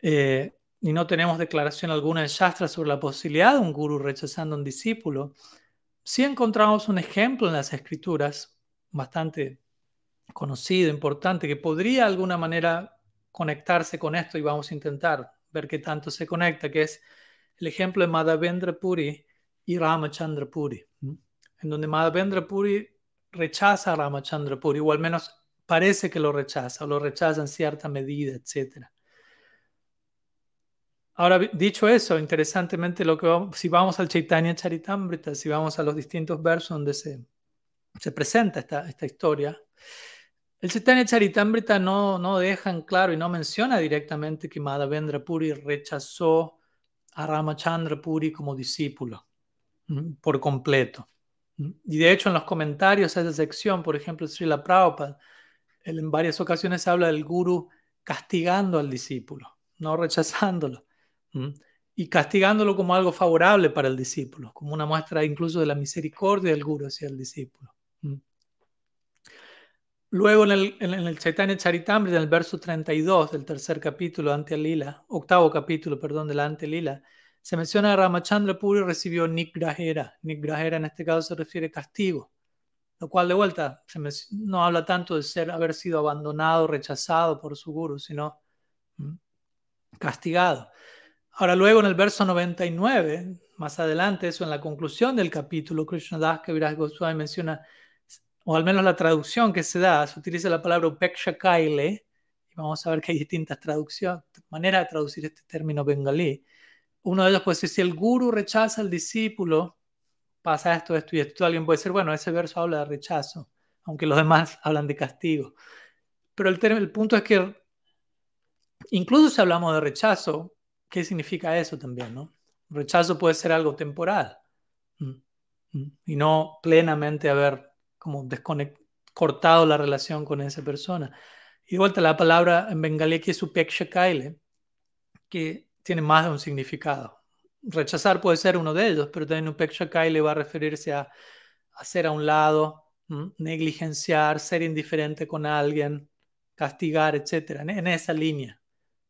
eh, y no tenemos declaración alguna en Shastra sobre la posibilidad de un guru rechazando a un discípulo, sí encontramos un ejemplo en las escrituras bastante conocido, importante, que podría de alguna manera conectarse con esto y vamos a intentar ver qué tanto se conecta, que es el ejemplo de Madhavendra Puri y Ramachandra Puri, en donde Madhavendra Puri rechaza a Ramachandra Puri, o al menos parece que lo rechaza, o lo rechaza en cierta medida, etc. Ahora, dicho eso, interesantemente, lo que si vamos al Chaitanya Charitamrita, si vamos a los distintos versos donde se, se presenta esta, esta historia, el Chaitanya Charitamrita no, no deja en claro y no menciona directamente que Madhavendra Puri rechazó a Ramachandra Puri como discípulo por completo. Y de hecho en los comentarios a esa sección, por ejemplo, Srila Prabhupada, él en varias ocasiones habla del guru castigando al discípulo, no rechazándolo, y castigándolo como algo favorable para el discípulo, como una muestra incluso de la misericordia del guru hacia el discípulo. Luego en el, en el Chaitanya Charitamrita, en el verso 32 del tercer capítulo, Ante Lila, octavo capítulo, perdón, de la Ante Lila, se menciona que Ramachandra Puri recibió Nigrahera. Nigrahera en este caso se refiere a castigo, lo cual de vuelta no habla tanto de ser, haber sido abandonado, rechazado por su guru, sino castigado. Ahora luego en el verso 99, más adelante, eso en la conclusión del capítulo, Krishna Das Kaviraj Goswami menciona o al menos la traducción que se da, se utiliza la palabra upeksha kaile, y vamos a ver que hay distintas traducciones, maneras de traducir este término bengalí. Uno de ellos puede ser, si el guru rechaza al discípulo, pasa esto, esto y esto. Alguien puede decir, bueno, ese verso habla de rechazo, aunque los demás hablan de castigo. Pero el, el punto es que incluso si hablamos de rechazo, ¿qué significa eso también? No? Rechazo puede ser algo temporal y no plenamente haber como cortado la relación con esa persona. Y de vuelta la palabra en bengalí que es upeksha kaile, que tiene más de un significado. Rechazar puede ser uno de ellos, pero también Upeksha le va a referirse a hacer a un lado, negligenciar, ser indiferente con alguien, castigar, etc. En esa línea.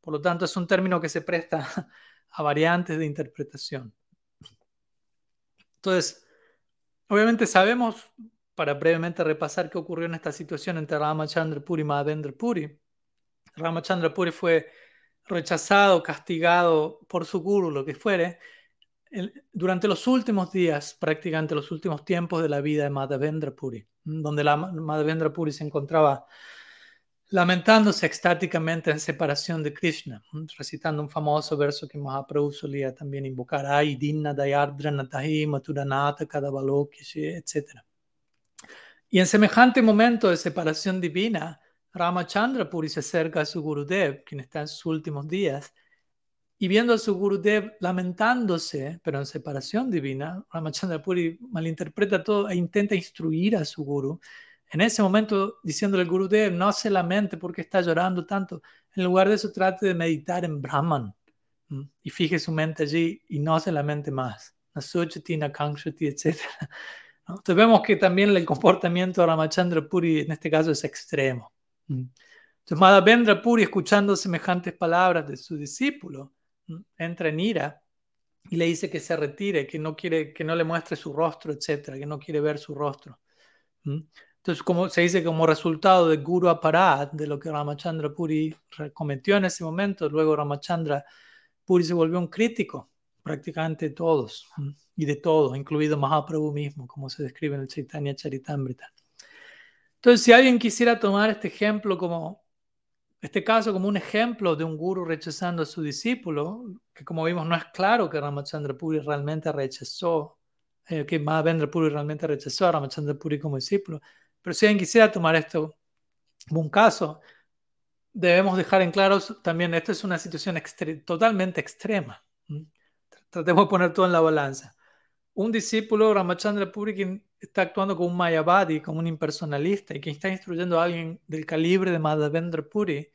Por lo tanto, es un término que se presta a variantes de interpretación. Entonces, obviamente sabemos, para brevemente repasar qué ocurrió en esta situación entre Ramachandra Puri y Madhavendra Puri. Ramachandra Puri fue rechazado, castigado por su guru, lo que fuere, durante los últimos días, prácticamente los últimos tiempos de la vida de Madhavendra Puri, donde la Madhavendra Puri se encontraba lamentándose extáticamente en separación de Krishna, recitando un famoso verso que Mahaprabhu solía también invocar, Ay, Dinna Dayardra Natahi Maturanata etc. Y en semejante momento de separación divina, Ramachandra Puri se acerca a su Gurudev, quien está en sus últimos días, y viendo a su Gurudev lamentándose, pero en separación divina, Ramachandra Puri malinterpreta todo e intenta instruir a su Guru en ese momento diciéndole al Gurudev, no se lamente porque está llorando tanto. En lugar de eso, trate de meditar en Brahman y fije su mente allí y no se lamente más. Nasuchati, Nakankshati, etc. Entonces vemos que también el comportamiento de Ramachandra Puri en este caso es extremo. Entonces Madhavendra Puri, escuchando semejantes palabras de su discípulo, entra en ira y le dice que se retire, que no quiere, que no le muestre su rostro, etc., que no quiere ver su rostro. Entonces, como se dice como resultado de Guru Aparat, de lo que Ramachandra Puri cometió en ese momento, luego Ramachandra Puri se volvió un crítico prácticamente todos y de todo, incluido Mahaprabhu mismo, como se describe en el Chaitanya Charitamrita. Entonces, si alguien quisiera tomar este ejemplo como, este caso como un ejemplo de un guru rechazando a su discípulo, que como vimos no es claro que Ramachandra Puri realmente rechazó, eh, que Mahavendra Puri realmente rechazó a Ramachandra Puri como discípulo, pero si alguien quisiera tomar esto como un caso, debemos dejar en claro también, esto es una situación totalmente extrema. Tratemos de poner todo en la balanza. Un discípulo, Ramachandra Puri, quien está actuando como un Mayavadi, como un impersonalista, y quien está instruyendo a alguien del calibre de Madhavendra Puri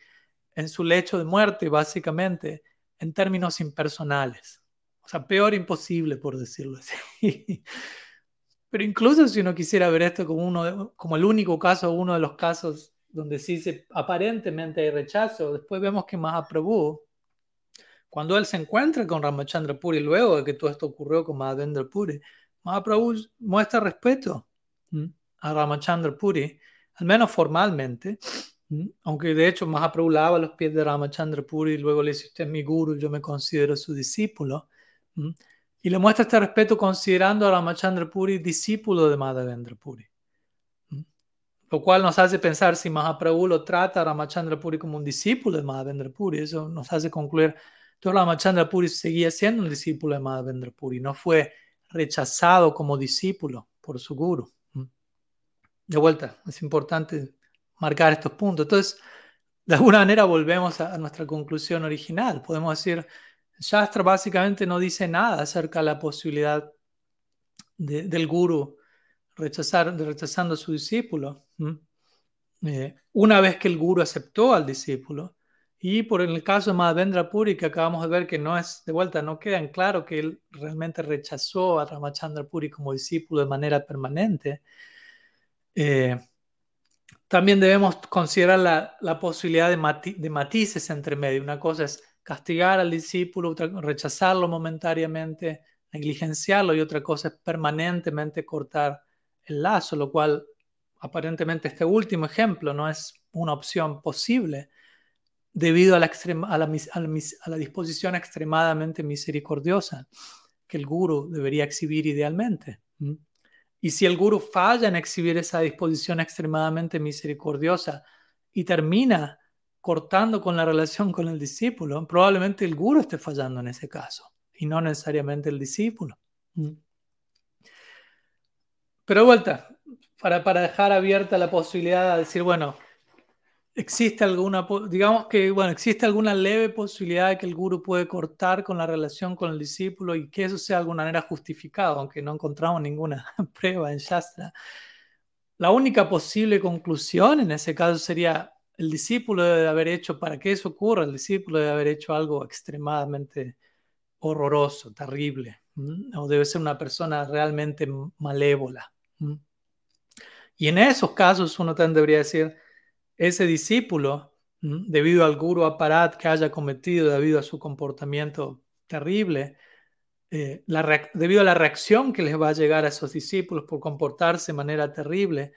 en su lecho de muerte, básicamente, en términos impersonales. O sea, peor imposible, por decirlo así. Pero incluso si uno quisiera ver esto como, uno como el único caso, uno de los casos donde sí se, aparentemente hay rechazo, después vemos que Mahaprabhu, cuando él se encuentra con Ramachandra Puri, luego de que todo esto ocurrió con Madhavendra Puri, Mahaprabhu muestra respeto a Ramachandra Puri, al menos formalmente, aunque de hecho Mahaprabhu lava los pies de Ramachandra Puri y luego le dice, usted es mi guru, yo me considero su discípulo. Y le muestra este respeto considerando a Ramachandra Puri discípulo de Madhavendra Puri. Lo cual nos hace pensar si Mahaprabhu lo trata a Ramachandra Puri como un discípulo de Madhavendra Puri. Eso nos hace concluir que Ramachandra Puri seguía siendo un discípulo de Madhavendra Puri. No fue rechazado como discípulo por su guru. ¿Mm? De vuelta, es importante marcar estos puntos. Entonces, de alguna manera volvemos a nuestra conclusión original. Podemos decir, Shastra básicamente no dice nada acerca de la posibilidad del guru rechazar, rechazando a su discípulo. Eh, una vez que el guru aceptó al discípulo, y por el caso de Madhavendra Puri, que acabamos de ver que no es, de vuelta, no queda en claro que él realmente rechazó a Ramachandra Puri como discípulo de manera permanente, eh, también debemos considerar la, posibilidad de, de matices entre medio. Una cosa es castigar al discípulo, rechazarlo momentáneamente, negligenciarlo y otra cosa es permanentemente cortar el lazo, lo cual aparentemente este último ejemplo no es una opción posible debido a la, disposición extremadamente misericordiosa que el guru debería exhibir idealmente. Y si el guru falla en exhibir esa disposición extremadamente misericordiosa y termina cortando con la relación con el discípulo, probablemente el guru esté fallando en ese caso y no necesariamente el discípulo. Pero vuelta, para, para dejar abierta la posibilidad de decir, bueno, existe alguna, digamos que, bueno, existe alguna leve posibilidad de que el guru puede cortar con la relación con el discípulo y que eso sea de alguna manera justificado, aunque no encontramos ninguna prueba en Shastra. La única posible conclusión en ese caso sería el discípulo debe haber hecho, para que eso ocurra, el discípulo debe haber hecho algo extremadamente horroroso, terrible, o debe ser una persona realmente malévola. Y en esos casos uno también debería decir, ese discípulo, debido al guru aparat que haya cometido, debido a su comportamiento terrible, eh, debido a la reacción que les va a llegar a esos discípulos por comportarse de manera terrible,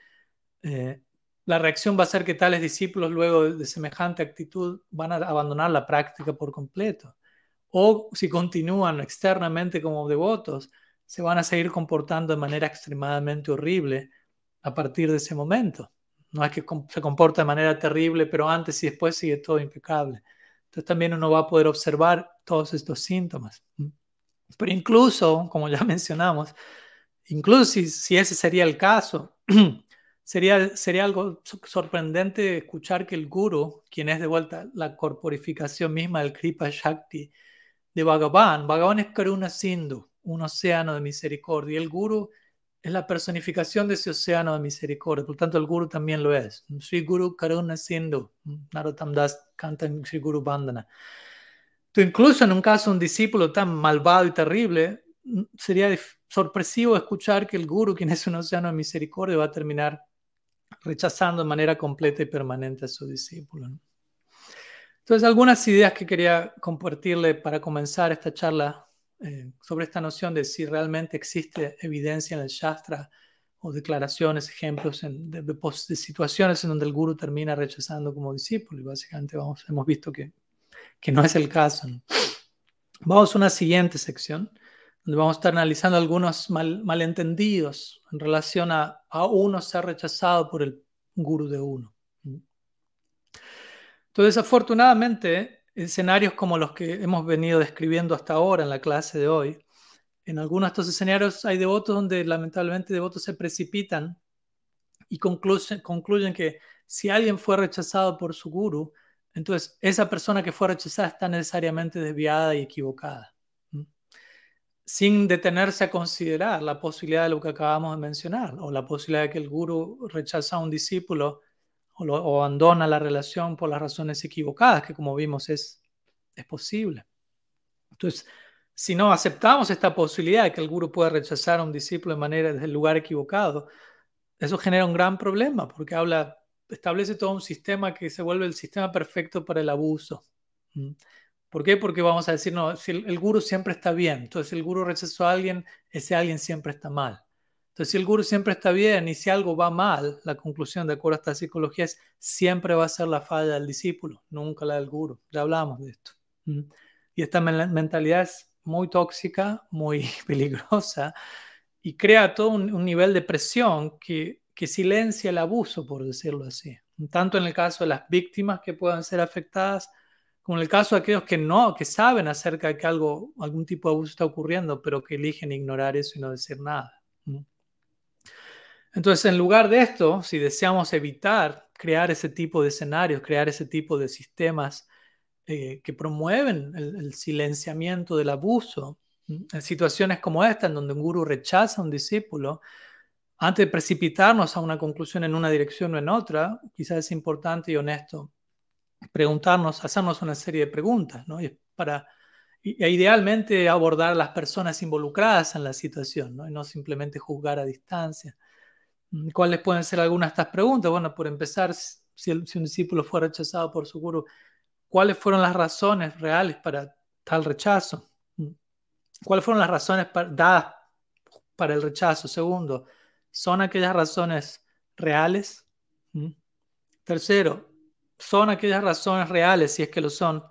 eh, la reacción va a ser que tales discípulos luego de semejante actitud van a abandonar la práctica por completo. O si continúan externamente como devotos, se van a seguir comportando de manera extremadamente horrible a partir de ese momento. No es que se comporta de manera terrible, pero antes y después sigue todo impecable. Entonces también uno va a poder observar todos estos síntomas. Pero incluso, como ya mencionamos, incluso si, ese sería el caso, sería, sería algo sorprendente escuchar que el guru, quien es de vuelta la corporificación misma del Kripa Shakti de Bhagavan, Bhagavan es Karuna Sindhu, un océano de misericordia, el guru es la personificación de ese océano de misericordia, por lo tanto el guru también lo es. Sri Guru Karuna Sindhu, Narottam Das canta en Sri Guru Bandana. incluso en un caso un discípulo tan malvado y terrible, sería sorpresivo escuchar que el guru, quien es un océano de misericordia, va a terminar rechazando de manera completa y permanente a su discípulo. Entonces, algunas ideas que quería compartirle para comenzar esta charla eh, sobre esta noción de si realmente existe evidencia en el Shastra o declaraciones, ejemplos de, situaciones en donde el guru termina rechazando como discípulo. Y básicamente vamos, hemos visto que, que no es el caso. Vamos a una siguiente sección donde vamos a estar analizando algunos malentendidos en relación a, a uno ser rechazado por el guru de uno. Entonces, afortunadamente, escenarios como los que hemos venido describiendo hasta ahora en la clase de hoy, en algunos de estos escenarios hay devotos donde lamentablemente devotos se precipitan y concluyen, concluyen que si alguien fue rechazado por su guru, entonces esa persona que fue rechazada está necesariamente desviada y equivocada, sin detenerse a considerar la posibilidad de lo que acabamos de mencionar, o la posibilidad de que el guru rechaza a un discípulo o, abandona la relación por las razones equivocadas, que como vimos es, es posible. Entonces, si no aceptamos esta posibilidad de que el guru pueda rechazar a un discípulo de manera desde el lugar equivocado, eso genera un gran problema porque habla, establece todo un sistema que se vuelve el sistema perfecto para el abuso. ¿Mm? ¿Por qué? Porque vamos a decir, no, si el, el guru siempre está bien, entonces el guru rechazó a alguien, ese alguien siempre está mal. Entonces, si el guru siempre está bien y si algo va mal, la conclusión de acuerdo a esta psicología es siempre va a ser la falla del discípulo, nunca la del guru. Ya hablamos de esto. Y esta mentalidad es muy tóxica, muy peligrosa y crea todo un, nivel de presión que, que silencia el abuso, por decirlo así. Tanto en el caso de las víctimas que puedan ser afectadas, como en el caso de aquellos que no, que saben acerca de que algo, algún tipo de abuso está ocurriendo, pero que eligen ignorar eso y no decir nada. Entonces, en lugar de esto, si deseamos evitar crear ese tipo de escenarios, crear ese tipo de sistemas eh, que promueven el, silenciamiento del abuso, en situaciones como esta, en donde un guru rechaza a un discípulo, antes de precipitarnos a una conclusión en una dirección o en otra, quizás es importante y honesto preguntarnos, hacernos una serie de preguntas, ¿no? Y para e idealmente abordar a las personas involucradas en la situación, ¿no? Y no simplemente juzgar a distancia. Mm, ¿Cuáles pueden ser algunas de estas preguntas? Bueno, por empezar, si, un discípulo fue rechazado por su guru, ¿cuáles fueron las razones reales para tal rechazo? Mm, ¿Cuáles fueron las razones dadas para el rechazo? Segundo, ¿son aquellas razones reales? Mm. Tercero, ¿son aquellas razones reales, si es que lo son,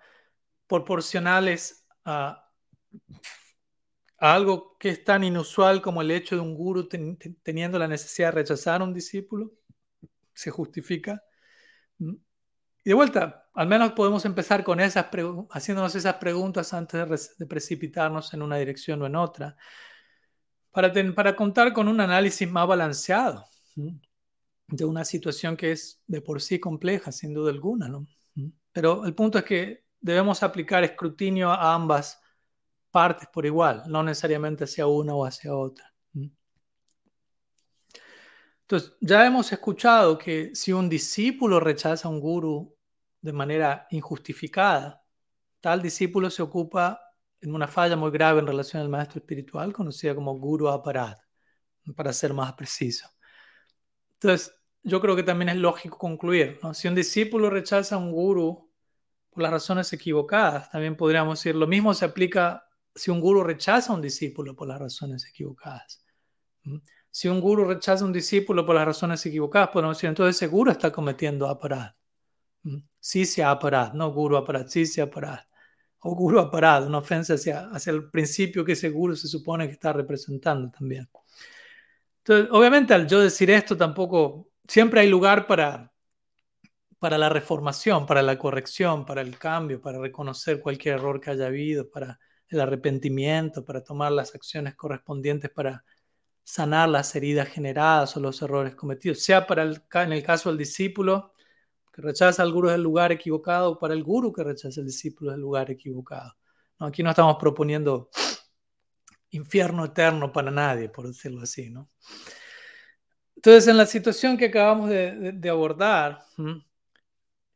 proporcionales a algo que es tan inusual como el hecho de un guru teniendo la necesidad de rechazar a un discípulo, se justifica. Mm. Y de vuelta, al menos podemos empezar con esas haciéndonos esas preguntas antes de, precipitarnos en una dirección o en otra, para, para contar con un análisis más balanceado de una situación que es de por sí compleja, sin duda alguna. ¿no? Pero el punto es que debemos aplicar escrutinio a ambas partes por igual, no necesariamente hacia una o hacia otra. Entonces, ya hemos escuchado que si un discípulo rechaza a un guru de manera injustificada, tal discípulo se ocupa en una falla muy grave en relación al maestro espiritual, conocida como guru aparad, para ser más preciso. Entonces, yo creo que también es lógico concluir, ¿no? Si un discípulo rechaza a un guru por las razones equivocadas, también podríamos decir, lo mismo se aplica si un guru rechaza a un discípulo por las razones equivocadas. Si un guru rechaza a un discípulo por las razones equivocadas, podemos decir, entonces ese guru está cometiendo aparad. Sí se aparad, no guru aparad, sí se aparad. O guru aparad, una ofensa hacia, hacia el principio que ese guru se supone que está representando también. Entonces, obviamente al yo decir esto tampoco, siempre hay lugar para, para la reformación, para la corrección, para el cambio, para reconocer cualquier error que haya habido, para el arrepentimiento, para tomar las acciones correspondientes para sanar las heridas generadas o los errores cometidos, sea para el, en el caso del discípulo que rechaza al guru del lugar equivocado o para el guru que rechaza al discípulo del lugar equivocado. No, aquí no estamos proponiendo infierno eterno para nadie, por decirlo así. ¿no? Entonces, en la situación que acabamos de, abordar,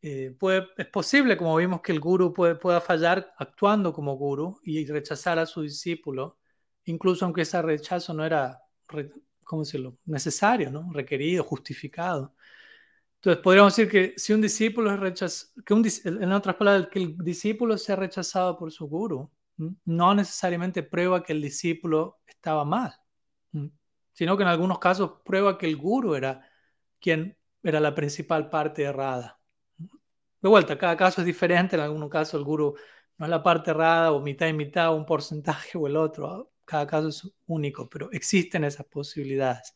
eh, es posible, como vimos, que el guru puede, pueda fallar actuando como guru y rechazar a su discípulo, incluso aunque ese rechazo no era ¿cómo decirlo? necesario, ¿no? requerido, justificado. Entonces, podríamos decir que si un discípulo es rechazado, que un, en otras palabras, que el discípulo sea rechazado por su guru, no necesariamente prueba que el discípulo estaba mal, sino que en algunos casos prueba que el guru era quien era la principal parte errada. De vuelta, cada caso es diferente, en algunos casos el guru no es la parte errada o mitad y mitad, un porcentaje o el otro cada caso es único, pero existen esas posibilidades.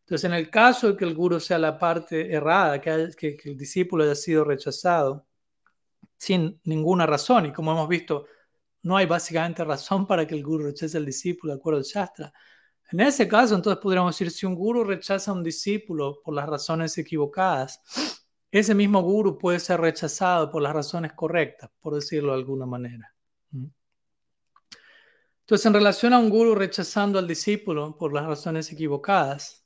Entonces, en el caso de que el guru sea la parte errada, que, que, el discípulo haya sido rechazado sin ninguna razón, y como hemos visto, no hay básicamente razón para que el guru rechace al discípulo, de acuerdo al Shastra. En ese caso, entonces podríamos decir, si un guru rechaza a un discípulo por las razones equivocadas, ese mismo guru puede ser rechazado por las razones correctas, por decirlo de alguna manera. Entonces, en relación a un guru rechazando al discípulo por las razones equivocadas,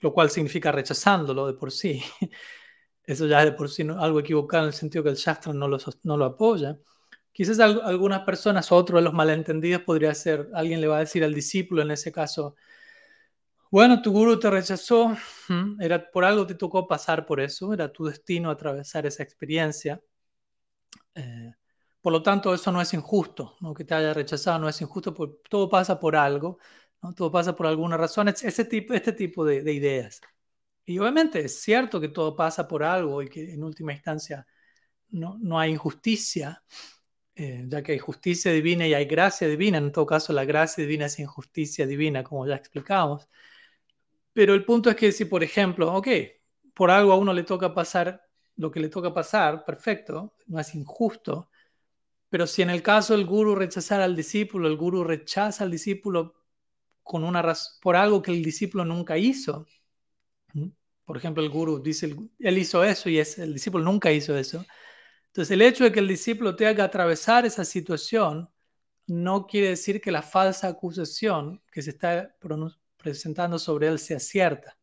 lo cual significa rechazándolo de por sí, eso ya es de por sí algo equivocado en el sentido que el Shastra no lo, no lo apoya. Quizás algunas personas, otro de los malentendidos podría ser, alguien le va a decir al discípulo en ese caso, bueno, tu guru te rechazó, era por algo te tocó pasar por eso, era tu destino atravesar esa experiencia. Eh, por lo tanto, eso no es injusto, ¿no? que te haya rechazado no es injusto, porque todo pasa por algo, ¿no? todo pasa por alguna razón, ese tipo, este tipo de, ideas. Y obviamente es cierto que todo pasa por algo y que en última instancia no, no hay injusticia, eh, ya que hay justicia divina y hay gracia divina. En todo caso, la gracia divina es injusticia divina, como ya explicamos. Pero el punto es que si, por ejemplo, ok, por algo a uno le toca pasar lo que le toca pasar, perfecto, no es injusto, pero si en el caso del guru rechazar al discípulo, el guru rechaza al discípulo con una por algo que el discípulo nunca hizo. Por ejemplo, el guru dice, él hizo eso y es, el discípulo nunca hizo eso. Entonces, el hecho de que el discípulo tenga que atravesar esa situación no quiere decir que la falsa acusación que se está presentando sobre él sea cierta.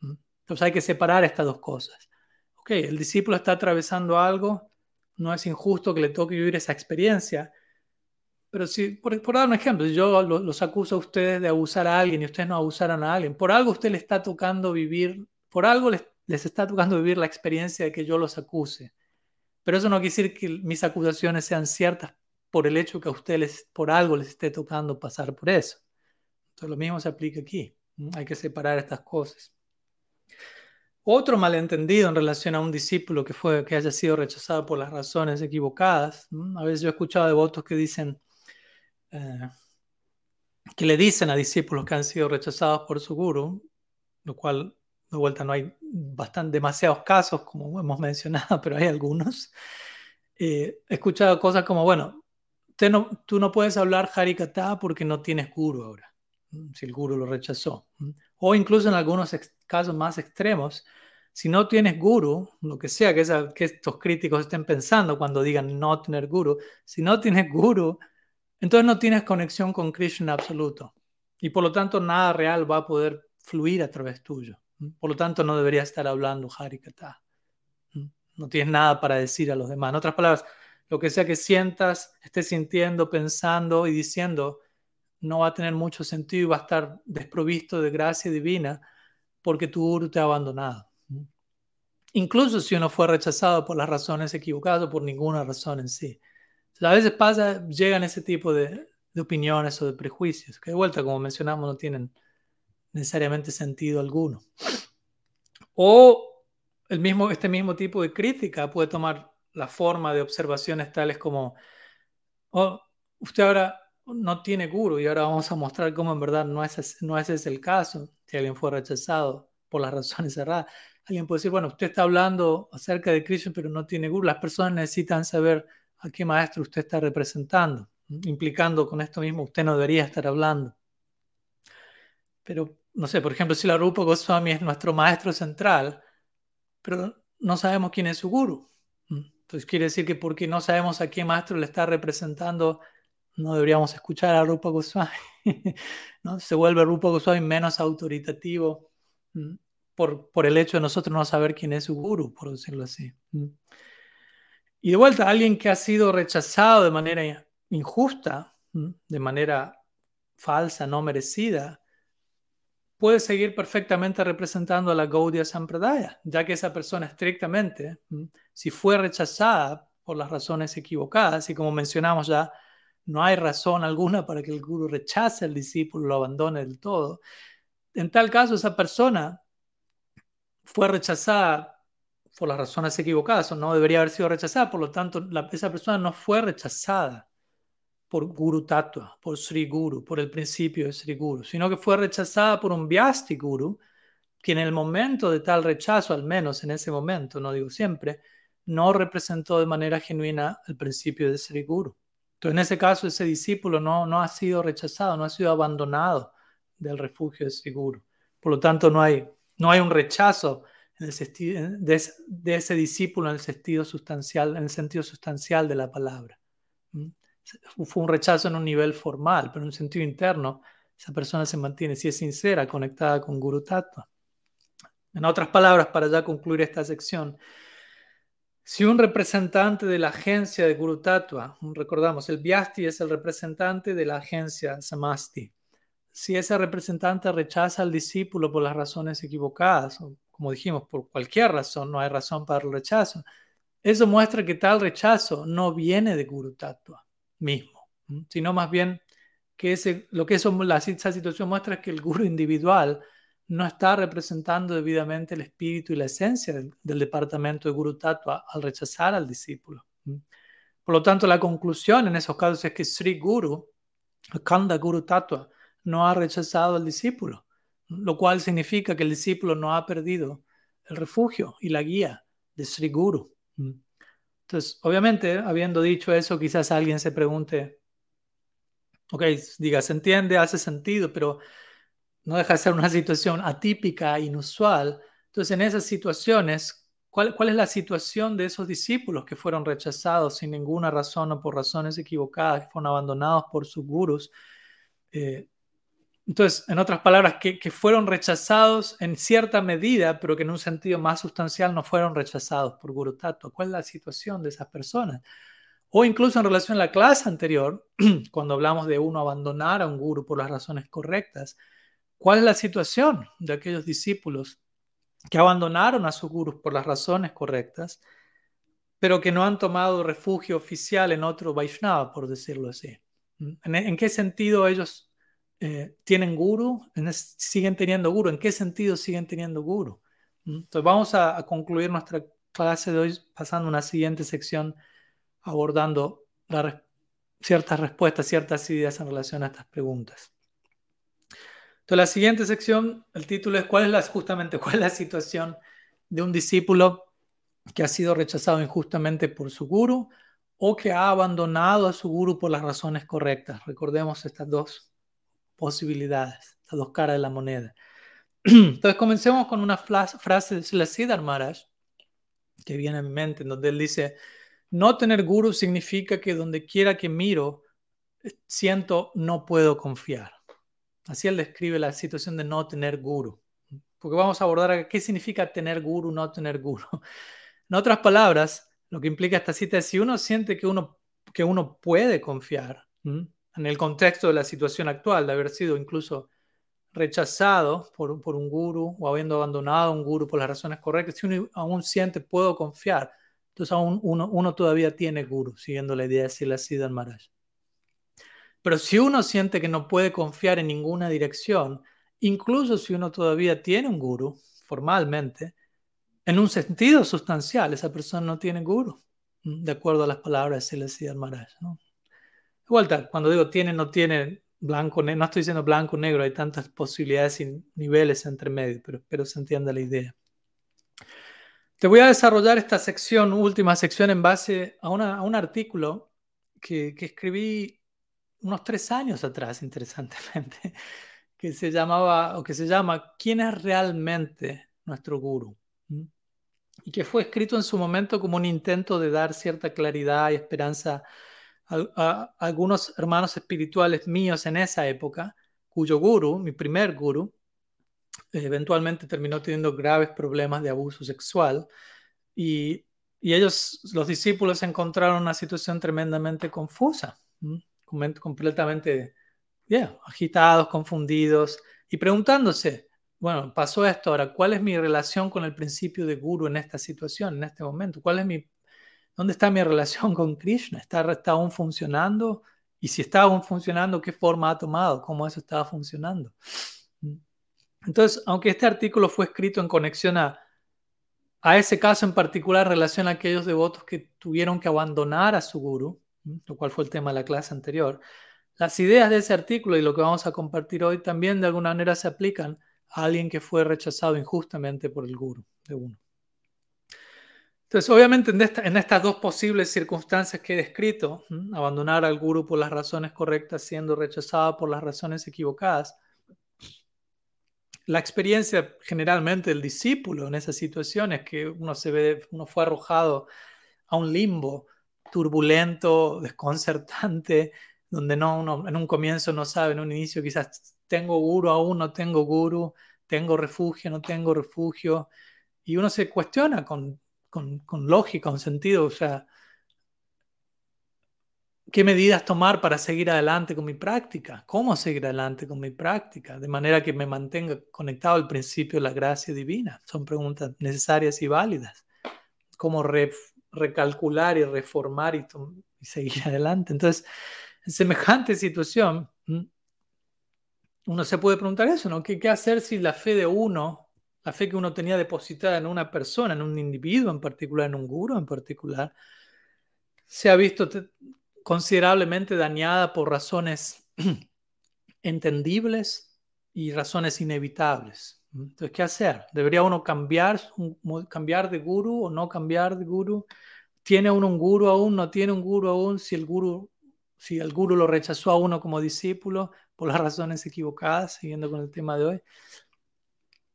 Entonces, hay que separar estas dos cosas. Ok, el discípulo está atravesando algo no es injusto que le toque vivir esa experiencia. Pero si, por, dar un ejemplo, si yo los, acuso a ustedes de abusar a alguien y ustedes no abusaran a alguien, por algo usted le está tocando vivir, por algo les, les está tocando vivir la experiencia de que yo los acuse. Pero eso no quiere decir que mis acusaciones sean ciertas por el hecho que a ustedes por algo les esté tocando pasar por eso. Entonces lo mismo se aplica aquí. Hay que separar estas cosas. Otro malentendido en relación a un discípulo que, fue, que haya sido rechazado por las razones equivocadas. A veces yo he escuchado devotos que dicen, eh, que le dicen a discípulos que han sido rechazados por su guru, lo cual de vuelta no hay bastante, demasiados casos como hemos mencionado, pero hay algunos. Eh, he escuchado cosas como, bueno, no, tú no puedes hablar Harikata porque no tienes guru ahora, si el guru lo rechazó. O incluso en algunos casos más extremos, si no tienes guru, lo que sea que, estos críticos estén pensando cuando digan no tener guru, si no tienes guru, entonces no tienes conexión con Krishna absoluto. Y por lo tanto nada real va a poder fluir a través tuyo. Por lo tanto, no debería estar hablando Harikata. No tienes nada para decir a los demás. En otras palabras, lo que sea que sientas, estés sintiendo, pensando y diciendo, no va a tener mucho sentido y va a estar desprovisto de gracia divina porque tu guru te ha abandonado. Incluso si uno fue rechazado por las razones equivocadas o por ninguna razón en sí. a veces pasa, llegan ese tipo de, opiniones o de prejuicios, que de vuelta, como mencionamos, no tienen necesariamente sentido alguno. O el mismo, este mismo tipo de crítica puede tomar la forma de observaciones tales como, oh, usted ahora no tiene guru y ahora vamos a mostrar cómo en verdad no, es, no ese es el caso, si alguien fue rechazado por las razones erradas. Alguien puede decir, bueno, usted está hablando acerca de Krishna, pero no tiene guru. Las personas necesitan saber a qué maestro usted está representando, implicando con esto mismo, usted no debería estar hablando. Pero, no sé, por ejemplo, si la Rupa Goswami es nuestro maestro central, pero no sabemos quién es su guru. Entonces quiere decir que porque no sabemos a qué maestro le está representando, no deberíamos escuchar a Rupa Goswami. ¿no? Se vuelve Rupa Goswami menos autoritativo por, por, el hecho de nosotros no saber quién es su guru, por decirlo así. Y de vuelta, alguien que ha sido rechazado de manera injusta, de manera falsa, no merecida, puede seguir perfectamente representando a la Gaudiya Sampradaya, ya que esa persona estrictamente, si fue rechazada por las razones equivocadas, y como mencionamos ya, no hay razón alguna para que el guru rechace al discípulo, lo abandone del todo. En tal caso, esa persona fue rechazada por las razones equivocadas o no debería haber sido rechazada, por lo tanto, esa persona no fue rechazada por Guru Tattva, por Sri Guru, por el principio de Sri Guru, sino que fue rechazada por un Vyasti Guru, que en el momento de tal rechazo, al menos en ese momento, no digo siempre, no representó de manera genuina el principio de Sri Guru. Entonces, en ese caso, ese discípulo no, no ha sido rechazado, no ha sido abandonado del refugio Guru. Por lo tanto, no hay, no hay un rechazo en el de, de, ese discípulo en el sentido sustancial, en el sentido sustancial de la palabra. Fue un rechazo en un nivel formal, pero en un sentido interno, esa persona se mantiene, si es sincera, conectada con Guru Tattva. En otras palabras, para ya concluir esta sección, si un representante de la agencia de Guru Tattva, recordamos, el Vyasti es el representante de la agencia Samasti, si ese representante rechaza al discípulo por las razones equivocadas, o como dijimos, por cualquier razón, no hay razón para el rechazo, eso muestra que tal rechazo no viene de Guru Tattva mismo, sino más bien que ese, lo que la, esa situación muestra es que el guru individual no está representando debidamente el espíritu y la esencia del, departamento de Guru Tattva al rechazar al discípulo. Por lo tanto, la conclusión en esos casos es que Sri Guru, Kanda Guru Tattva, no ha rechazado al discípulo, lo cual significa que el discípulo no ha perdido el refugio y la guía de Sri Guru. Entonces, obviamente, habiendo dicho eso, quizás alguien se pregunte, ok, diga, se entiende, hace sentido, pero no deja de ser una situación atípica, inusual. Entonces, en esas situaciones, ¿cuál, ¿cuál, es la situación de esos discípulos que fueron rechazados sin ninguna razón o por razones equivocadas, que fueron abandonados por sus gurus? Eh, entonces, en otras palabras, que, que, fueron rechazados en cierta medida, pero que en un sentido más sustancial no fueron rechazados por Guru Tattva. ¿Cuál es la situación de esas personas? O incluso en relación a la clase anterior, cuando hablamos de uno abandonar a un guru por las razones correctas, ¿cuál es la situación de aquellos discípulos que abandonaron a sus gurus por las razones correctas, pero que no han tomado refugio oficial en otro Vaishnava, por decirlo así? ¿En, en qué sentido ellos eh, tienen guru, siguen teniendo guru. ¿En qué sentido siguen teniendo guru? ¿Mm? Entonces vamos a, concluir nuestra clase de hoy pasando a una siguiente sección abordando ciertas respuestas, ciertas ideas en relación a estas preguntas. Entonces la siguiente sección, el título es ¿cuál es la, justamente cuál es la situación de un discípulo que ha sido rechazado injustamente por su guru o que ha abandonado a su guru por las razones correctas? Recordemos estas dos posibilidades, las dos caras de la moneda. Entonces comencemos con una frase de Siddhar Maharaj que viene a mi mente, en donde él dice, no tener guru significa que donde quiera que miro, siento no puedo confiar. Así él describe la situación de no tener guru. porque vamos a abordar qué significa tener guru, no tener guru. En otras palabras, lo que implica esta cita es si uno siente que uno, que uno puede confiar en el contexto de la situación actual, de haber sido incluso rechazado por, por, un guru o habiendo abandonado a un guru por las razones correctas, si uno aún siente puedo confiar, entonces aún uno, uno todavía tiene guru, siguiendo la idea de Sila Siddhan Maharaj. Pero si uno siente que no puede confiar en ninguna dirección, incluso si uno todavía tiene un guru formalmente, en un sentido sustancial, esa persona no tiene guru, de acuerdo a las palabras de Sila Siddhan Maharaj. ¿no? De cuando digo tiene, no tiene, blanco, no estoy diciendo blanco, negro, hay tantas posibilidades y niveles entre medio, pero espero se entienda la idea. Te voy a desarrollar esta sección, última sección, en base a, un artículo que, escribí unos tres años atrás, interesantemente, que se llamaba, o que se llama, ¿Quién es realmente nuestro guru? ¿Mm? Y que fue escrito en su momento como un intento de dar cierta claridad y esperanza a, algunos hermanos espirituales míos en esa época, cuyo guru, mi primer guru, eventualmente terminó teniendo graves problemas de abuso sexual y, y ellos, los discípulos, encontraron una situación tremendamente confusa, completamente agitados, confundidos y preguntándose, bueno, pasó esto ahora, ¿cuál es mi relación con el principio de guru en esta situación, en este momento? ¿Cuál es mi ¿Dónde está mi relación con Krishna? ¿Está, ¿Está, aún funcionando? Y si está aún funcionando, ¿qué forma ha tomado? ¿Cómo eso estaba funcionando? Entonces, aunque este artículo fue escrito en conexión a, a ese caso en particular, en relación a aquellos devotos que tuvieron que abandonar a su guru, lo cual fue el tema de la clase anterior, las ideas de ese artículo y lo que vamos a compartir hoy también de alguna manera se aplican a alguien que fue rechazado injustamente por el guru de uno. Entonces, obviamente, en, estas dos posibles circunstancias que he descrito, abandonar al guru por las razones correctas, siendo rechazado por las razones equivocadas, la experiencia generalmente del discípulo en esas situaciones que uno se ve, uno fue arrojado a un limbo turbulento, desconcertante, donde no en un comienzo no sabe, en un inicio quizás tengo guru aún, no tengo guru, tengo refugio, no tengo refugio, y uno se cuestiona con con, lógica, con sentido, o sea, qué medidas tomar para seguir adelante con mi práctica, cómo seguir adelante con mi práctica, de manera que me mantenga conectado al principio de la gracia divina. Son preguntas necesarias y válidas. Cómo recalcular y reformar y, seguir adelante. Entonces, en semejante situación, uno se puede preguntar eso, ¿no? ¿Qué, ¿Qué hacer si la fe de uno la fe que uno tenía depositada en una persona, en un individuo en particular, en un guru en particular, se ha visto considerablemente dañada por razones entendibles y razones inevitables. Entonces, ¿qué hacer? ¿Debería uno cambiar, cambiar de guru o no cambiar de guru? ¿Tiene uno un guru aún? ¿No tiene un guru aún? Si el guru, si el guru lo rechazó a uno como discípulo por las razones equivocadas, siguiendo con el tema de hoy.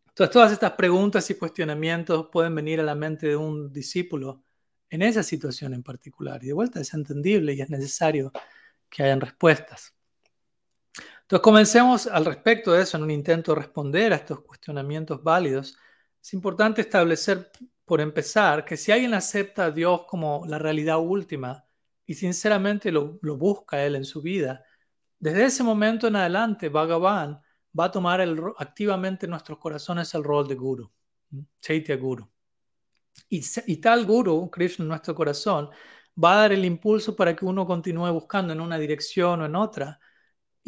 Entonces, todas estas preguntas y cuestionamientos pueden venir a la mente de un discípulo en esa situación en particular. Y de vuelta es entendible y es necesario que hayan respuestas. Entonces, comencemos al respecto de eso en un intento de responder a estos cuestionamientos válidos. Es importante establecer, por empezar, que si alguien acepta a Dios como la realidad última y sinceramente lo, busca Él en su vida, desde ese momento en adelante, Bhagavan va a tomar activamente en nuestros corazones el rol de guru, Chaitya Guru. Y, y, tal guru, Krishna en nuestro corazón, va a dar el impulso para que uno continúe buscando en una dirección o en otra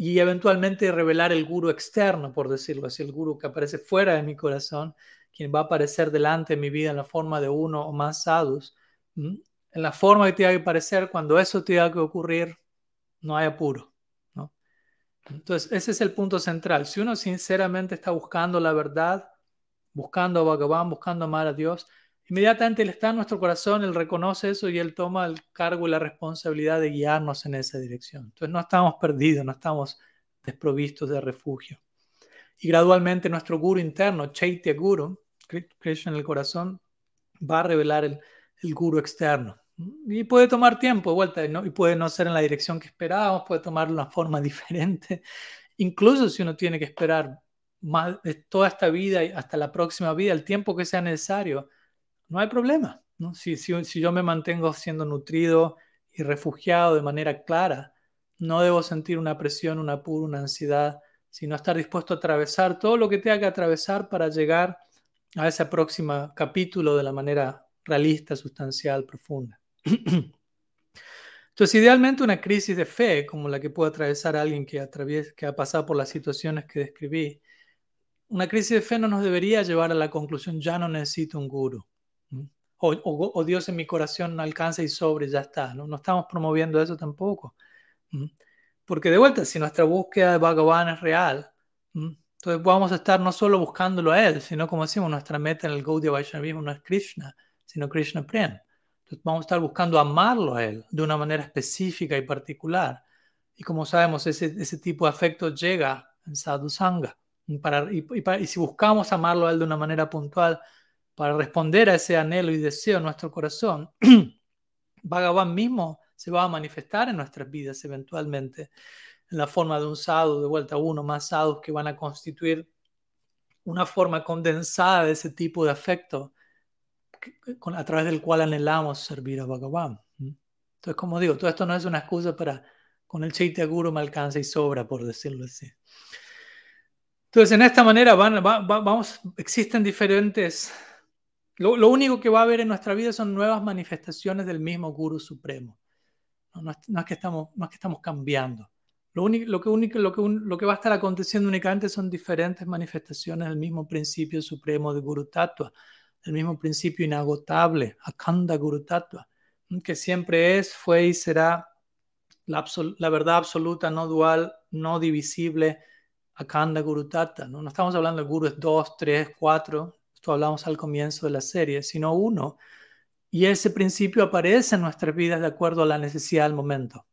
y eventualmente revelar el guru externo, por decirlo así, el guru que aparece fuera de mi corazón, quien va a aparecer delante de mi vida en la forma de uno o más sadhus, en la forma que tenga que aparecer, cuando eso tenga que ocurrir, no hay apuro. Entonces, ese es el punto central. Si uno sinceramente está buscando la verdad, buscando a Bhagavan, buscando amar a Dios, inmediatamente Él está en nuestro corazón, Él reconoce eso y Él toma el cargo y la responsabilidad de guiarnos en esa dirección. Entonces, no estamos perdidos, no estamos desprovistos de refugio. Y gradualmente nuestro guru interno, Chaitya Guru, Krishna en el corazón, va a revelar el, el guru externo. Y puede tomar tiempo vuelta, ¿no? y puede no ser en la dirección que esperábamos, puede tomar una forma diferente. Incluso si uno tiene que esperar más toda esta vida y hasta la próxima vida, el tiempo que sea necesario, no hay problema. ¿no? Si, si, si yo me mantengo siendo nutrido y refugiado de manera clara, no debo sentir una presión, un apuro, una ansiedad, sino estar dispuesto a atravesar todo lo que tenga que atravesar para llegar a ese próximo capítulo de la manera realista, sustancial, profunda. Entonces, idealmente una crisis de fe, como la que puede atravesar alguien que, que ha pasado por las situaciones que describí, una crisis de fe no nos debería llevar a la conclusión, ya no necesito un guru. O, Dios en mi corazón alcanza y sobre, ya está. ¿no? no estamos promoviendo eso tampoco. Porque de vuelta, si nuestra búsqueda de Bhagavan es real, entonces vamos a estar no solo buscándolo a Él, sino como decimos, nuestra meta en el Gaudiya Vaishnavismo no es Krishna, sino Krishna Prem. Entonces vamos a estar buscando amarlo a Él de una manera específica y particular. Y como sabemos, ese, ese tipo de afecto llega en Sadhu Sangha. Para, y, y, si buscamos amarlo a Él de una manera puntual, para responder a ese anhelo y deseo en nuestro corazón, Bhagavan mismo se va a manifestar en nuestras vidas eventualmente en la forma de un sadhu, de vuelta uno más sadhus que van a constituir una forma condensada de ese tipo de afecto a través del cual anhelamos servir a Bhagavan. Entonces, como digo, todo esto no es una excusa para con el Chaitya Guru me alcanza y sobra, por decirlo así. Entonces, en esta manera vamos, existen diferentes... Lo, único que va a haber en nuestra vida son nuevas manifestaciones del mismo Guru Supremo. No, es, que estamos, no es que estamos cambiando. Lo, único, lo, que único, lo, que lo que va a estar aconteciendo únicamente son diferentes manifestaciones del mismo principio supremo de Guru Tattva, del mismo principio inagotable, Akanda Guru Tattva, que siempre es, fue y será la, verdad absoluta, no dual, no divisible, Akanda Guru Tattva. ¿no? no estamos hablando de gurus 2, 3, 4, esto hablamos al comienzo de la serie, sino uno. Y ese principio aparece en nuestras vidas de acuerdo a la necesidad del momento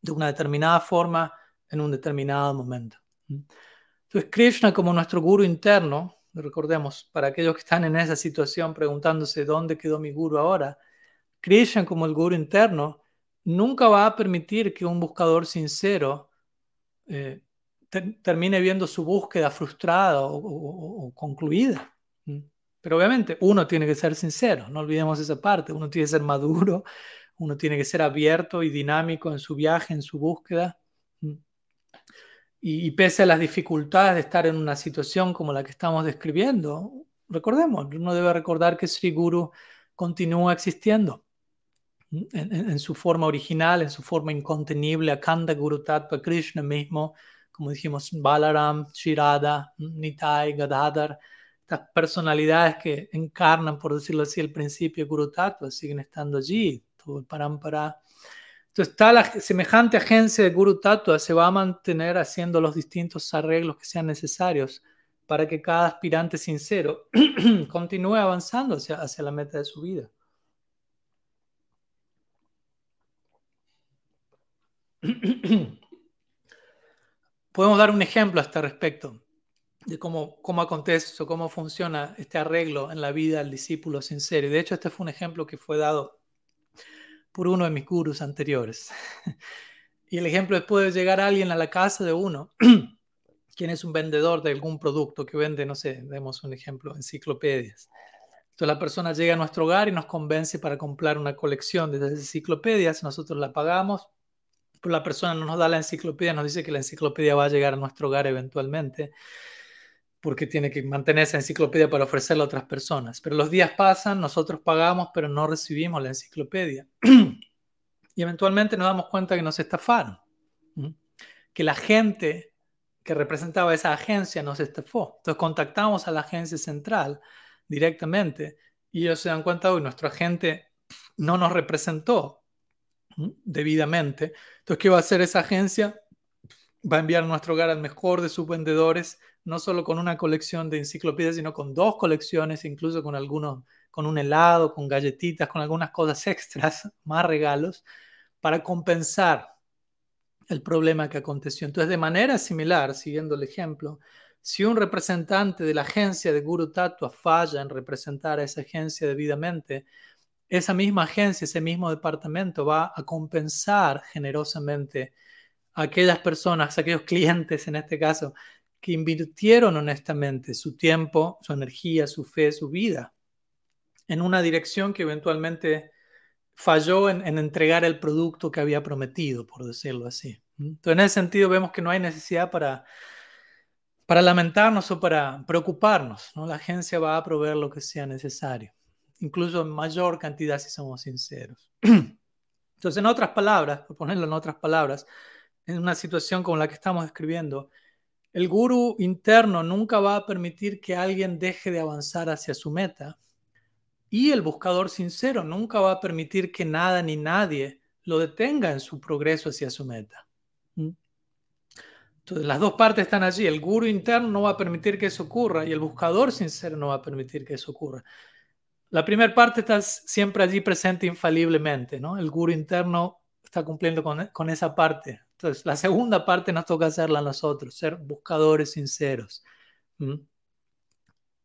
de una determinada forma en un determinado momento. Entonces, Krishna como nuestro guru interno, recordemos, para aquellos que están en esa situación preguntándose dónde quedó mi guru ahora, Krishna como el guru interno nunca va a permitir que un buscador sincero eh, termine viendo su búsqueda frustrada o concluida. Pero obviamente uno tiene que ser sincero, no olvidemos esa parte, uno tiene que ser maduro uno tiene que ser abierto y dinámico en su viaje, en su búsqueda. Y, pese a las dificultades de estar en una situación como la que estamos describiendo, recordemos, uno debe recordar que Sri Guru continúa existiendo en, su forma original, en su forma incontenible, Akanda Guru Tattva, Krishna mismo, como dijimos, Balaram, Shirada, Nitai, Gadadhar, estas personalidades que encarnan, por decirlo así, el principio Guru Tattva, siguen estando allí, el parampara. Entonces, la semejante agencia de Guru Tattva se va a mantener haciendo los distintos arreglos que sean necesarios para que cada aspirante sincero continúe avanzando hacia, hacia la meta de su vida. Podemos dar un ejemplo a este respecto de cómo, cómo acontece o cómo funciona este arreglo en la vida del discípulo sincero. Y de hecho, este fue un ejemplo que fue dado por uno de mis gurus anteriores. Y el ejemplo es, puede llegar alguien a la casa de uno, quien es un vendedor de algún producto que vende, no sé, demos un ejemplo, enciclopedias. Entonces la persona llega a nuestro hogar y nos convence para comprar una colección de enciclopedias, nosotros la pagamos, pero la persona no nos da la enciclopedia, nos dice que la enciclopedia va a llegar a nuestro hogar eventualmente porque tiene que mantener esa enciclopedia para ofrecerla a otras personas. Pero los días pasan, nosotros pagamos, pero no recibimos la enciclopedia. y eventualmente nos damos cuenta que nos estafaron, que la gente que representaba esa agencia nos estafó. Entonces contactamos a la agencia central directamente y ellos se dan cuenta, hoy nuestro agente no nos representó debidamente. Entonces, ¿qué va a hacer esa agencia? Va a enviar a nuestro hogar al mejor de sus vendedores no solo con una colección de enciclopedias, sino con dos colecciones, incluso con algunos, con un helado, con galletitas, con algunas cosas extras, más regalos, para compensar el problema que aconteció. Entonces, de manera similar, siguiendo el ejemplo, si un representante de la agencia de Guru Tattva falla en representar a esa agencia debidamente, esa misma agencia, ese mismo departamento va a compensar generosamente a aquellas personas, a aquellos clientes en este caso, que invirtieron honestamente su tiempo, su energía, su fe, su vida en una dirección que eventualmente falló en, entregar el producto que había prometido, por decirlo así. Entonces, en ese sentido, vemos que no hay necesidad para, para lamentarnos o para preocuparnos. ¿no? La agencia va a proveer lo que sea necesario, incluso en mayor cantidad si somos sinceros. Entonces, en otras palabras, por ponerlo en otras palabras, en una situación como la que estamos describiendo, el gurú interno nunca va a permitir que alguien deje de avanzar hacia su meta y el buscador sincero nunca va a permitir que nada ni nadie lo detenga en su progreso hacia su meta. ¿Mm? Entonces, las dos partes están allí. El guru interno no va a permitir que eso ocurra y el buscador sincero no va a permitir que eso ocurra. La primera parte está siempre allí presente infaliblemente, ¿no? El guru interno está cumpliendo con, esa parte. Entonces, la segunda parte nos toca hacerla a nosotros, ser buscadores sinceros.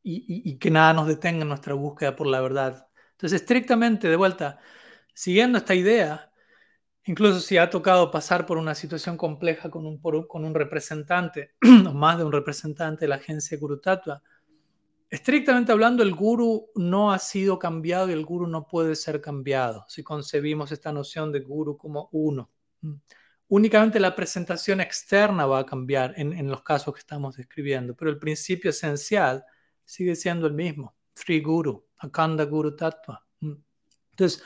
Y, que nada nos detenga en nuestra búsqueda por la verdad. Entonces, estrictamente, de vuelta, siguiendo esta idea, incluso si ha tocado pasar por una situación compleja con un, con un representante, o más de un representante de la agencia Guru Tattva, estrictamente hablando, el guru no ha sido cambiado y el guru no puede ser cambiado si concebimos esta noción de guru como uno. Únicamente la presentación externa va a cambiar en, los casos que estamos describiendo, pero el principio esencial sigue siendo el mismo, Sri Guru, Akanda Guru Tattva. Mm. Entonces,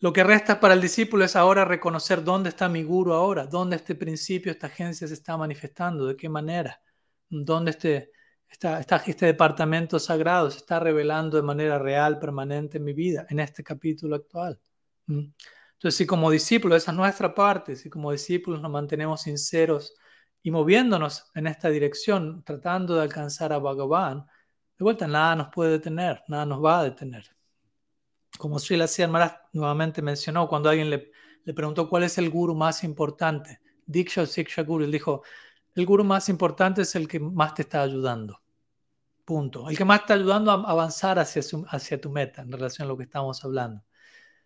lo que resta para el discípulo es ahora reconocer dónde está mi guru ahora, dónde este principio, esta agencia se está manifestando, de qué manera, dónde este, este departamento sagrado se está revelando de manera real, permanente en mi vida, en este capítulo actual. Entonces, si como discípulos, esa es nuestra parte, si como discípulos nos mantenemos sinceros y moviéndonos en esta dirección, tratando de alcanzar a Bhagavan, de vuelta, nada nos puede detener, nada nos va a detener. Como Srila Maharaj nuevamente mencionó, cuando alguien le, le, preguntó cuál es el guru más importante, Diksha Siksha Guru, él dijo, el guru más importante es el que más te está ayudando. Punto. El que más está ayudando a avanzar hacia, hacia tu meta en relación a lo que estamos hablando.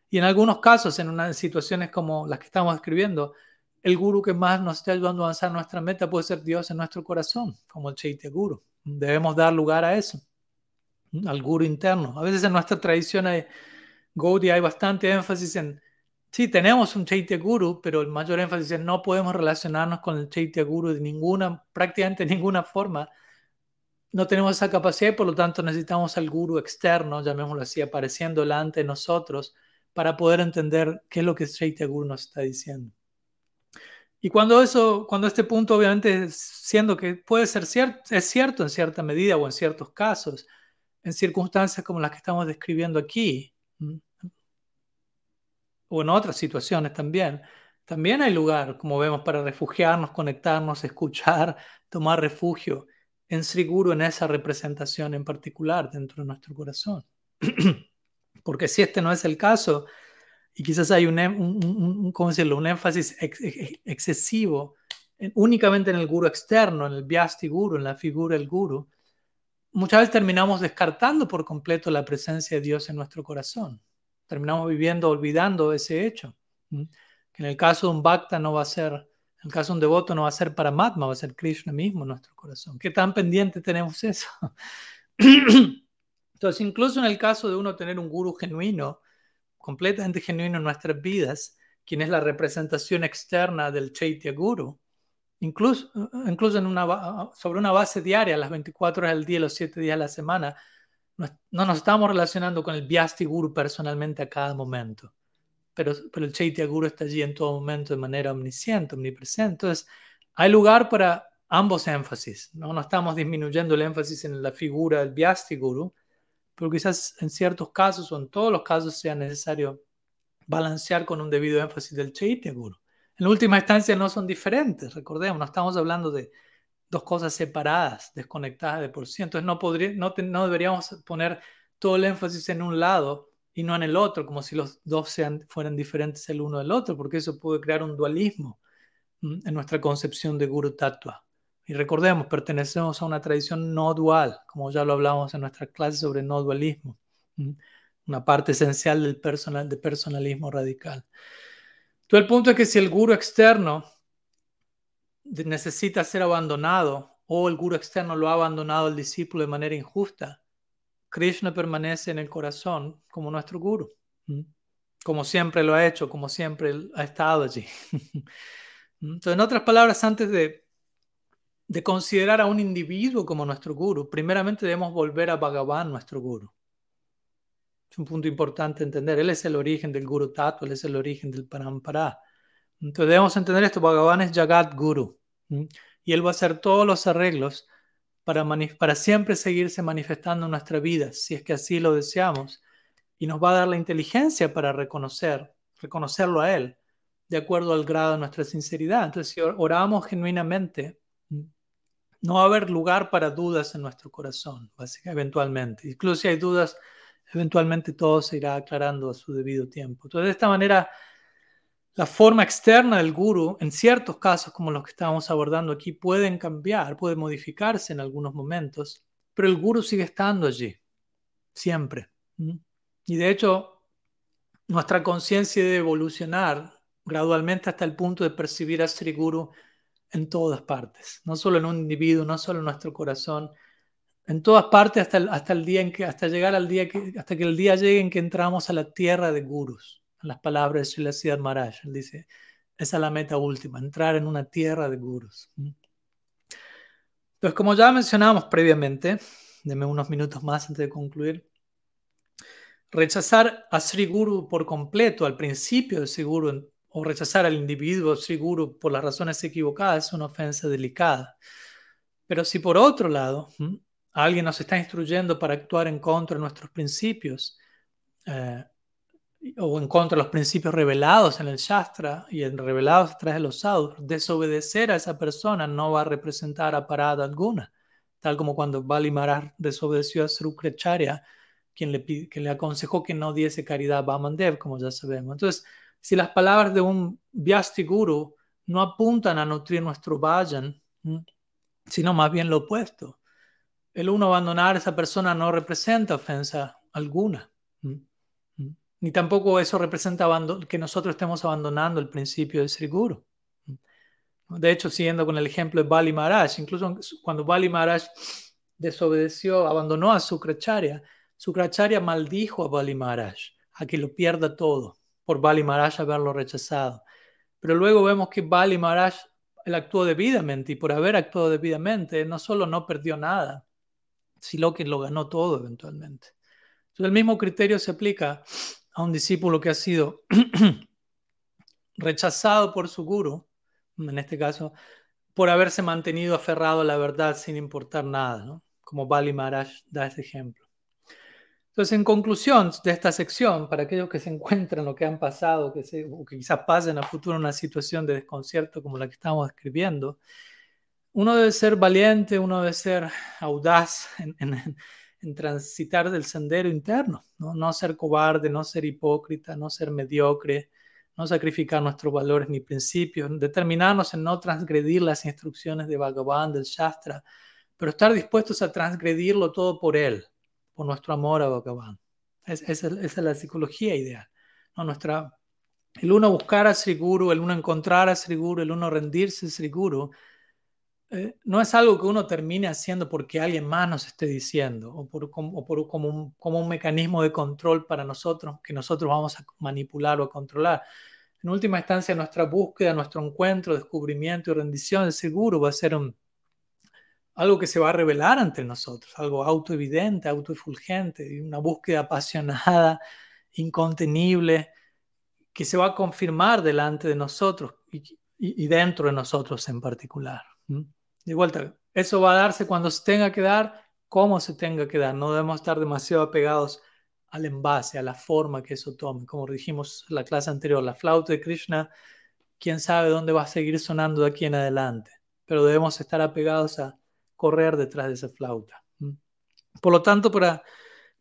Y en algunos casos, en unas situaciones como las que estamos escribiendo, el guru que más nos está ayudando a avanzar nuestra meta puede ser Dios en nuestro corazón, como el Chaitya Guru. Debemos dar lugar a eso, al guru interno. A veces en nuestra tradición hay, Gaudiya hay bastante énfasis en, sí, tenemos un Chaitya Guru, pero el mayor énfasis es no podemos relacionarnos con el Chaitya Guru de ninguna, prácticamente ninguna forma. No tenemos esa capacidad por lo tanto necesitamos al guru externo, llamémoslo así, apareciendo delante de nosotros para poder entender qué es lo que Chaitya Guru nos está diciendo. Y cuando eso, cuando este punto obviamente siendo que puede ser cierto, es cierto en cierta medida o en ciertos casos, en circunstancias como las que estamos describiendo aquí, o en otras situaciones también, también hay lugar, como vemos, para refugiarnos, conectarnos, escuchar, tomar refugio en Sri en esa representación en particular dentro de nuestro corazón. Porque si este no es el caso, y quizás hay un, em, un, ¿cómo decirlo? un énfasis excesivo únicamente en el guru externo, en el vyasti guru, en la figura del guru, muchas veces terminamos descartando por completo la presencia de Dios en nuestro corazón. Terminamos viviendo, olvidando ese hecho. Que en el caso de un bhakta no va a ser, en el caso de un devoto no va a ser Paramatma, va a ser Krishna mismo en nuestro corazón. ¿Qué tan pendiente tenemos eso? Entonces, incluso en el caso de uno tener un guru genuino, completamente genuino en nuestras vidas, quien es la representación externa del Chaitya Guru, incluso, incluso en una, sobre una base diaria, las 24 horas del día, los 7 días de la semana, no, nos estamos relacionando con el Vyasti Guru personalmente a cada momento, pero, pero el Chaitya Guru está allí en todo momento de manera omnisciente, omnipresente. Entonces, hay lugar para ambos énfasis, ¿no? no estamos disminuyendo el énfasis en la figura del Vyasti Guru, pero quizás en ciertos casos o en todos los casos sea necesario balancear con un debido énfasis del Chaitya Guru. En última instancia no son diferentes, recordemos, no estamos hablando de dos cosas separadas, desconectadas de por sí. Entonces no, podría, no, deberíamos poner todo el énfasis en un lado y no en el otro, como si los dos fueran diferentes el uno del otro, porque eso puede crear un dualismo en nuestra concepción de Guru Tattva. Y recordemos, pertenecemos a una tradición no dual, como ya lo hablamos en nuestras clases sobre no dualismo, una parte esencial del personal, de personalismo radical. Todo el punto es que si el guru externo necesita ser abandonado o el guru externo lo ha abandonado al discípulo de manera injusta, Krishna permanece en el corazón como nuestro guru, como siempre lo ha hecho, como siempre ha estado allí. Entonces, en otras palabras, antes de, de considerar a un individuo como nuestro guru, primeramente debemos volver a Bhagavan, nuestro guru. Es un punto importante entender. Él es el origen del Guru Tattva, él es el origen del Parampara. Entonces debemos entender esto. Bhagavan es Jagat Guru. Y él va a hacer todos los arreglos para, para siempre seguirse manifestando en nuestra vida, si es que así lo deseamos. Y nos va a dar la inteligencia para reconocer, reconocerlo a él, de acuerdo al grado de nuestra sinceridad. Entonces, si oramos genuinamente, no va a haber lugar para dudas en nuestro corazón, básicamente, eventualmente. Incluso si hay dudas, eventualmente todo se irá aclarando a su debido tiempo. Entonces, de esta manera, la forma externa del guru, en ciertos casos como los que estamos abordando aquí, pueden cambiar, puede modificarse en algunos momentos, pero el guru sigue estando allí, siempre. Y de hecho, nuestra conciencia debe evolucionar gradualmente hasta el punto de percibir a Sri Guru en todas partes, no solo en un individuo, no solo en nuestro corazón, en todas partes hasta el, hasta el día en que, hasta llegar al día que, hasta que el día llegue en que entramos a la tierra de gurus. En las palabras de Srila Siddharth Maharaj, él dice, esa es la meta última, entrar en una tierra de gurus. Entonces, como ya mencionamos previamente, deme unos minutos más antes de concluir, rechazar a Sri Guru por completo al principio de Sri Guru o rechazar al individuo Sri Guru por las razones equivocadas es una ofensa delicada. Pero si por otro lado alguien nos está instruyendo para actuar en contra de nuestros principios eh, o en contra de los principios revelados en el Shastra y en revelados a través de los sadhus, desobedecer a esa persona no va a representar a parada alguna, tal como cuando Bali desobedeció a Srukracharya, quien le, que le aconsejó que no diese caridad a Vamandev, como ya sabemos. Entonces, si las palabras de un Vyasti Guru no apuntan a nutrir nuestro vayan, sino más bien lo opuesto, el uno abandonar a esa persona no representa ofensa alguna. Ni tampoco eso representa que nosotros estemos abandonando el principio de Sri Guru. De hecho, siguiendo con el ejemplo de Bali Maharaj, incluso cuando Bali Maharaj desobedeció, abandonó a Sukracharya, Sukracharya maldijo a Bali Maharaj a que lo pierda todo por Bali Maharaj haberlo rechazado. Pero luego vemos que Bali Maharaj él actuó debidamente y por haber actuado debidamente no solo no perdió nada, sino que lo ganó todo eventualmente. Entonces el mismo criterio se aplica a un discípulo que ha sido rechazado por su guru, en este caso, por haberse mantenido aferrado a la verdad sin importar nada, como Bali Maharaj da ese ejemplo. Entonces, en conclusión de esta sección, para aquellos que se encuentran o que han pasado, que se, o que quizás pasen a futuro una situación de desconcierto como la que estamos describiendo, uno debe ser valiente, uno debe ser audaz en, transitar del sendero interno, ¿no? no ser cobarde, no ser hipócrita, no ser mediocre, no sacrificar nuestros valores ni principios, determinarnos en no transgredir las instrucciones de Bhagavan, del Shastra, pero estar dispuestos a transgredirlo todo por él, por nuestro amor a Bhagavan. esa es la psicología ideal. ¿no? Nuestra, el uno buscar a Sri Guru, el uno encontrar a Sri Guru, el uno rendirse a Sri Guru, eh, no es algo que uno termine haciendo porque alguien más nos esté diciendo o, por, como, un, como, un, mecanismo de control para nosotros que nosotros vamos a manipular o a controlar. En última instancia, nuestra búsqueda, nuestro encuentro, descubrimiento y rendición de seguro va a ser un, algo que se va a revelar ante nosotros, algo autoevidente, autoefulgente, una búsqueda apasionada, incontenible, que se va a confirmar delante de nosotros y dentro de nosotros en particular. De vuelta, eso va a darse cuando se tenga que dar, como se tenga que dar. No debemos estar demasiado apegados al envase, a la forma que eso tome. Como dijimos en la clase anterior, la flauta de Krishna, quién sabe dónde va a seguir sonando de aquí en adelante. Pero debemos estar apegados a correr detrás de esa flauta. Por lo tanto, para,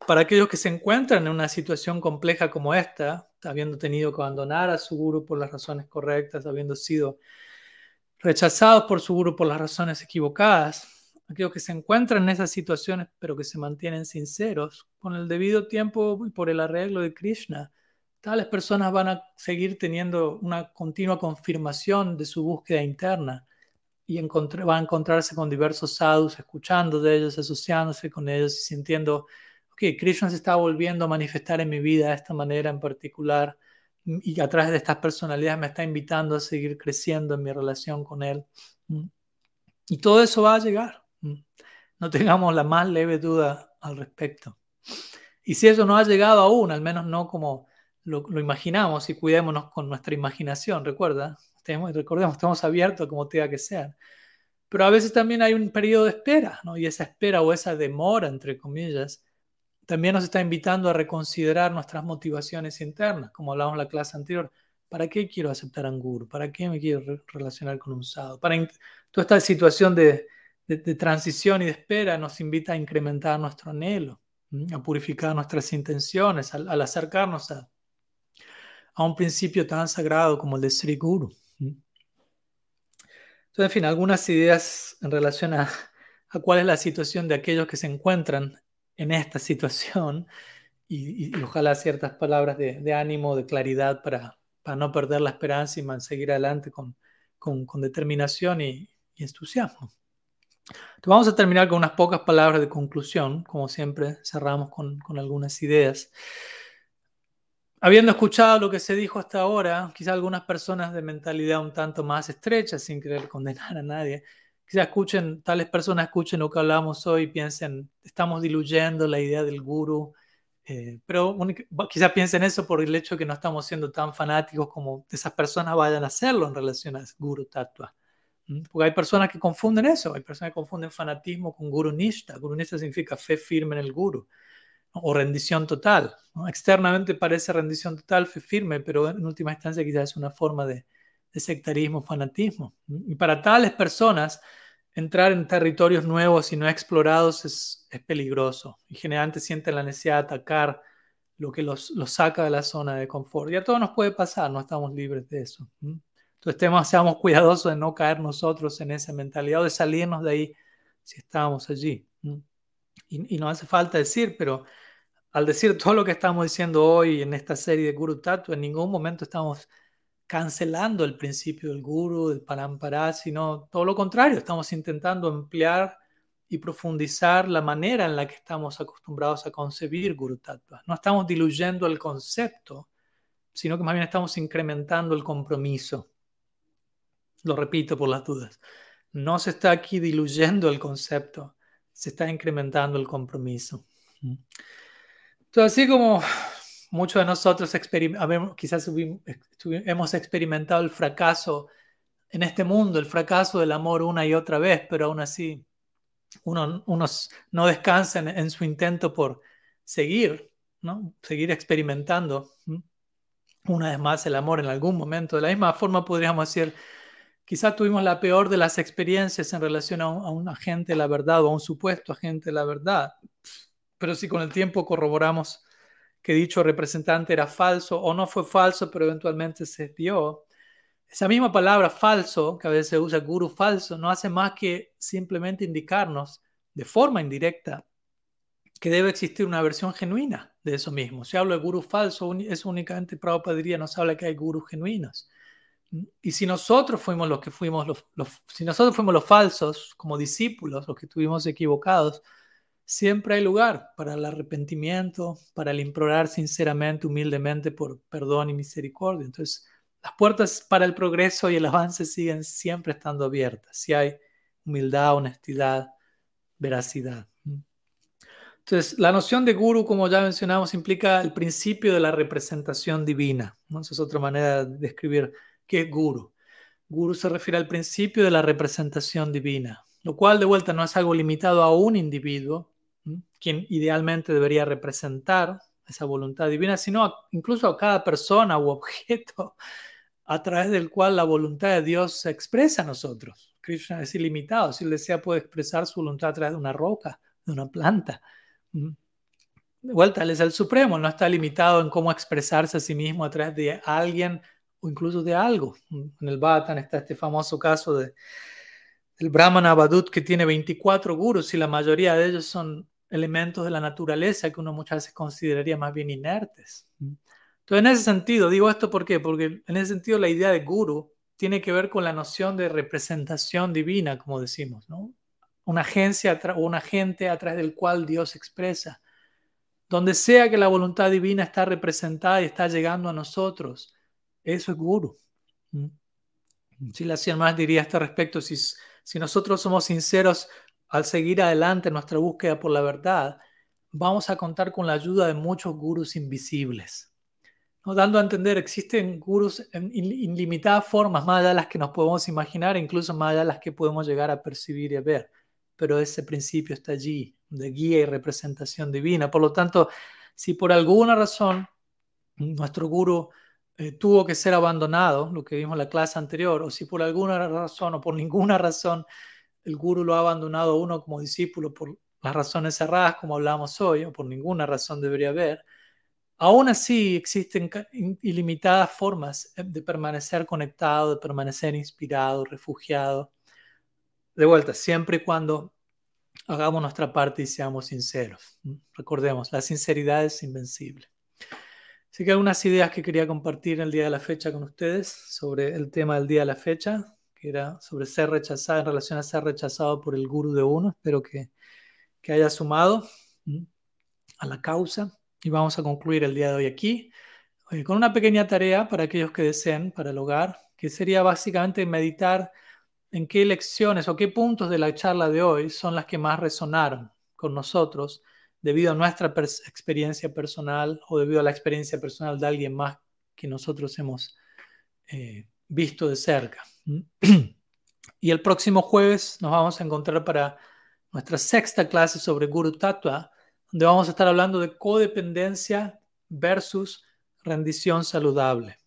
para aquellos que se encuentran en una situación compleja como esta, habiendo tenido que abandonar a su guru por las razones correctas, habiendo sido rechazados por su guru por las razones equivocadas, aquellos que se encuentran en esas situaciones pero que se mantienen sinceros, con el debido tiempo y por el arreglo de Krishna, tales personas van a seguir teniendo una continua confirmación de su búsqueda interna y va a encontrarse con diversos sadhus, escuchando de ellos, asociándose con ellos y sintiendo, ok, Krishna se está volviendo a manifestar en mi vida de esta manera en particular y a través de estas personalidades me está invitando a seguir creciendo en mi relación con él. Y todo eso va a llegar. No tengamos la más leve duda al respecto. Y si eso no ha llegado aún, al menos no como lo, imaginamos y cuidémonos con nuestra imaginación, recuerda, recordemos, estamos abiertos como tenga que ser. Pero a veces también hay un periodo de espera, ¿no? Y esa espera o esa demora, entre comillas, también nos está invitando a reconsiderar nuestras motivaciones internas, como hablábamos en la clase anterior. ¿Para qué quiero aceptar a un guru? ¿Para qué me quiero relacionar con un sadhu? Para toda esta situación de, de, transición y de espera nos invita a incrementar nuestro anhelo, a purificar nuestras intenciones, al, al acercarnos a, a un principio tan sagrado como el de Sri Guru. Entonces, en fin, algunas ideas en relación a, cuál es la situación de aquellos que se encuentran en esta situación y, ojalá ciertas palabras de, ánimo, de claridad para, para, no perder la esperanza y seguir adelante con, con, determinación y, entusiasmo. Entonces, vamos a terminar con unas pocas palabras de conclusión, como siempre cerramos con, con algunas ideas. Habiendo escuchado lo que se dijo hasta ahora, quizá algunas personas de mentalidad un tanto más estrecha, sin querer condenar a nadie, quizá escuchen, tales personas escuchen lo que hablamos hoy y piensen, estamos diluyendo la idea del guru, eh, pero quizá piensen eso por el hecho de que no estamos siendo tan fanáticos como esas personas vayan a hacerlo en relación a guru tattva. Porque hay personas que confunden eso, hay personas que confunden fanatismo con guru nishta. Guru nishta significa fe firme en el guru o rendición total. Externamente parece rendición total, firme, pero en última instancia quizás es una forma de, sectarismo, fanatismo. Y para tales personas, entrar en territorios nuevos y no explorados es, peligroso. Y generalmente sienten la necesidad de atacar lo que los, saca de la zona de confort. Y a todos nos puede pasar, no estamos libres de eso. Entonces seamos cuidadosos de no caer nosotros en esa mentalidad o de salirnos de ahí si estamos allí. Y, y no hace falta decir, pero al decir todo lo que estamos diciendo hoy en esta serie de Guru Tattva, en ningún momento estamos cancelando el principio del Guru, del Parampara, sino todo lo contrario, estamos intentando ampliar y profundizar la manera en la que estamos acostumbrados a concebir Guru Tattva. No estamos diluyendo el concepto, sino que más bien estamos incrementando el compromiso. Lo repito por las dudas. No se está aquí diluyendo el concepto, se está incrementando el compromiso. Así como muchos de nosotros quizás hemos experimentado el fracaso en este mundo, el fracaso del amor una y otra vez, pero aún así uno, unos no descansan en, su intento por seguir, seguir experimentando una vez más el amor en algún momento. De la misma forma podríamos decir, quizás tuvimos la peor de las experiencias en relación a un, a un agente de la verdad o a un supuesto agente de la verdad pero si con el tiempo corroboramos que dicho representante era falso o no fue falso, pero eventualmente se vio, esa misma palabra falso, que a veces se usa guru falso, no hace más que simplemente indicarnos de forma indirecta que debe existir una versión genuina de eso mismo. Si hablo de guru falso, es únicamente Prabhupada diría, nos habla que hay gurus genuinos. Y si nosotros fuimos los que fuimos los, si nosotros fuimos los falsos como discípulos, los que estuvimos equivocados, siempre hay lugar para el arrepentimiento, para el implorar sinceramente, humildemente por perdón y misericordia. Entonces, las puertas para el progreso y el avance siguen siempre estando abiertas, si hay humildad, honestidad, veracidad. Entonces, la noción de guru, como ya mencionamos, implica el principio de la representación divina. Esa es otra manera de describir qué es guru. Guru se refiere al principio de la representación divina, lo cual de vuelta no es algo limitado a un individuo, quien idealmente debería representar esa voluntad divina, sino incluso a cada persona u objeto a través del cual la voluntad de Dios se expresa a nosotros. Krishna es ilimitado, si él desea puede expresar su voluntad a través de una roca, de una planta. De vuelta, él es el supremo, no está limitado en cómo expresarse a sí mismo a través de alguien o incluso de algo. En el Bhattan está este famoso caso de, del Brahman Abadut que tiene 24 gurus y la mayoría de ellos son elementos de la naturaleza que uno muchas veces consideraría más bien inertes. Entonces, en ese sentido, digo esto ¿por porque en ese sentido la idea de guru tiene que ver con la noción de representación divina, como decimos, ¿no? Una agencia o un agente a través del cual Dios expresa. Donde sea que la voluntad divina está representada y está llegando a nosotros, eso es guru. Si la más diría a este respecto, si, si nosotros somos sinceros al seguir adelante nuestra búsqueda por la verdad, vamos a contar con la ayuda de muchos gurus invisibles. ¿no? Dando a entender, existen gurus en ilimitadas formas, más allá de las que nos podemos imaginar, incluso más allá de las que podemos llegar a percibir y a ver. Pero ese principio está allí, de guía y representación divina. Por lo tanto, si por alguna razón nuestro guru eh, tuvo que ser abandonado, lo que vimos en la clase anterior, o si por alguna razón o por ninguna razón el guru lo ha abandonado a uno como discípulo por las razones cerradas, como hablamos hoy, o por ninguna razón debería haber, aún así existen ilimitadas formas eh, de permanecer conectado, de permanecer inspirado, refugiado. De vuelta, siempre y cuando hagamos nuestra parte y seamos sinceros. Recordemos, la sinceridad es invencible. Así que algunas ideas que quería compartir el día de la fecha con ustedes sobre el tema del día de la fecha, que era sobre ser rechazado en relación a ser rechazado por el guru de uno. Espero que, que haya sumado a la causa. Y vamos a concluir el día de hoy aquí con una pequeña tarea para aquellos que deseen para el hogar, que sería básicamente meditar en qué lecciones o qué puntos de la charla de hoy son las que más resonaron con nosotros debido a nuestra experiencia personal o debido a la experiencia personal de alguien más que nosotros hemos eh, visto de cerca. Y el próximo jueves nos vamos a encontrar para nuestra sexta clase sobre Guru Tattva, donde vamos a estar hablando de codependencia versus rendición saludable.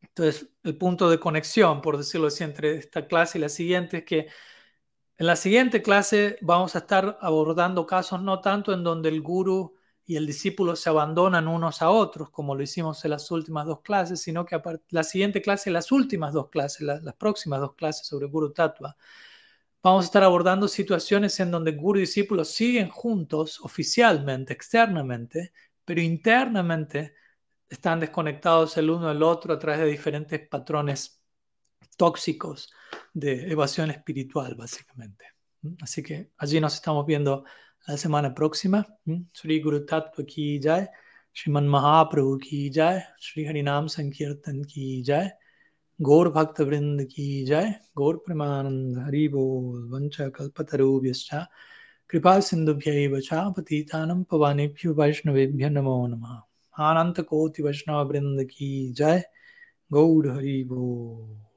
Entonces, el punto de conexión, por decirlo así, entre esta clase y la siguiente es que en la siguiente clase vamos a estar abordando casos no tanto en donde el guru y el discípulo se abandonan unos a otros, como lo hicimos en las últimas dos clases, sino que la siguiente clase, las últimas dos clases, las próximas dos clases sobre Guru Tattva, vamos a estar abordando situaciones en donde guru y discípulo siguen juntos oficialmente, externamente, pero internamente están desconectados el uno del otro a través de diferentes patrones tóxicos de evasión espiritual, básicamente. Así que allí nos estamos viendo la semana próxima. Sri Guru Tattva ki jai, Shriman Mahaprabhu ki jai, Sri Harinam Sankirtan ki jai, Gaur Bhakta Vrind ki jai, Gaur Premanand Haribo Vancha Kalpatarubhyascha, Kripa Sindhubhyaiva cha Patitanam Pavanebhyo Vaishnavebhyo Namo Namah. Ananta Koti Vaishnava Vrind ki jai, Gaur Haribo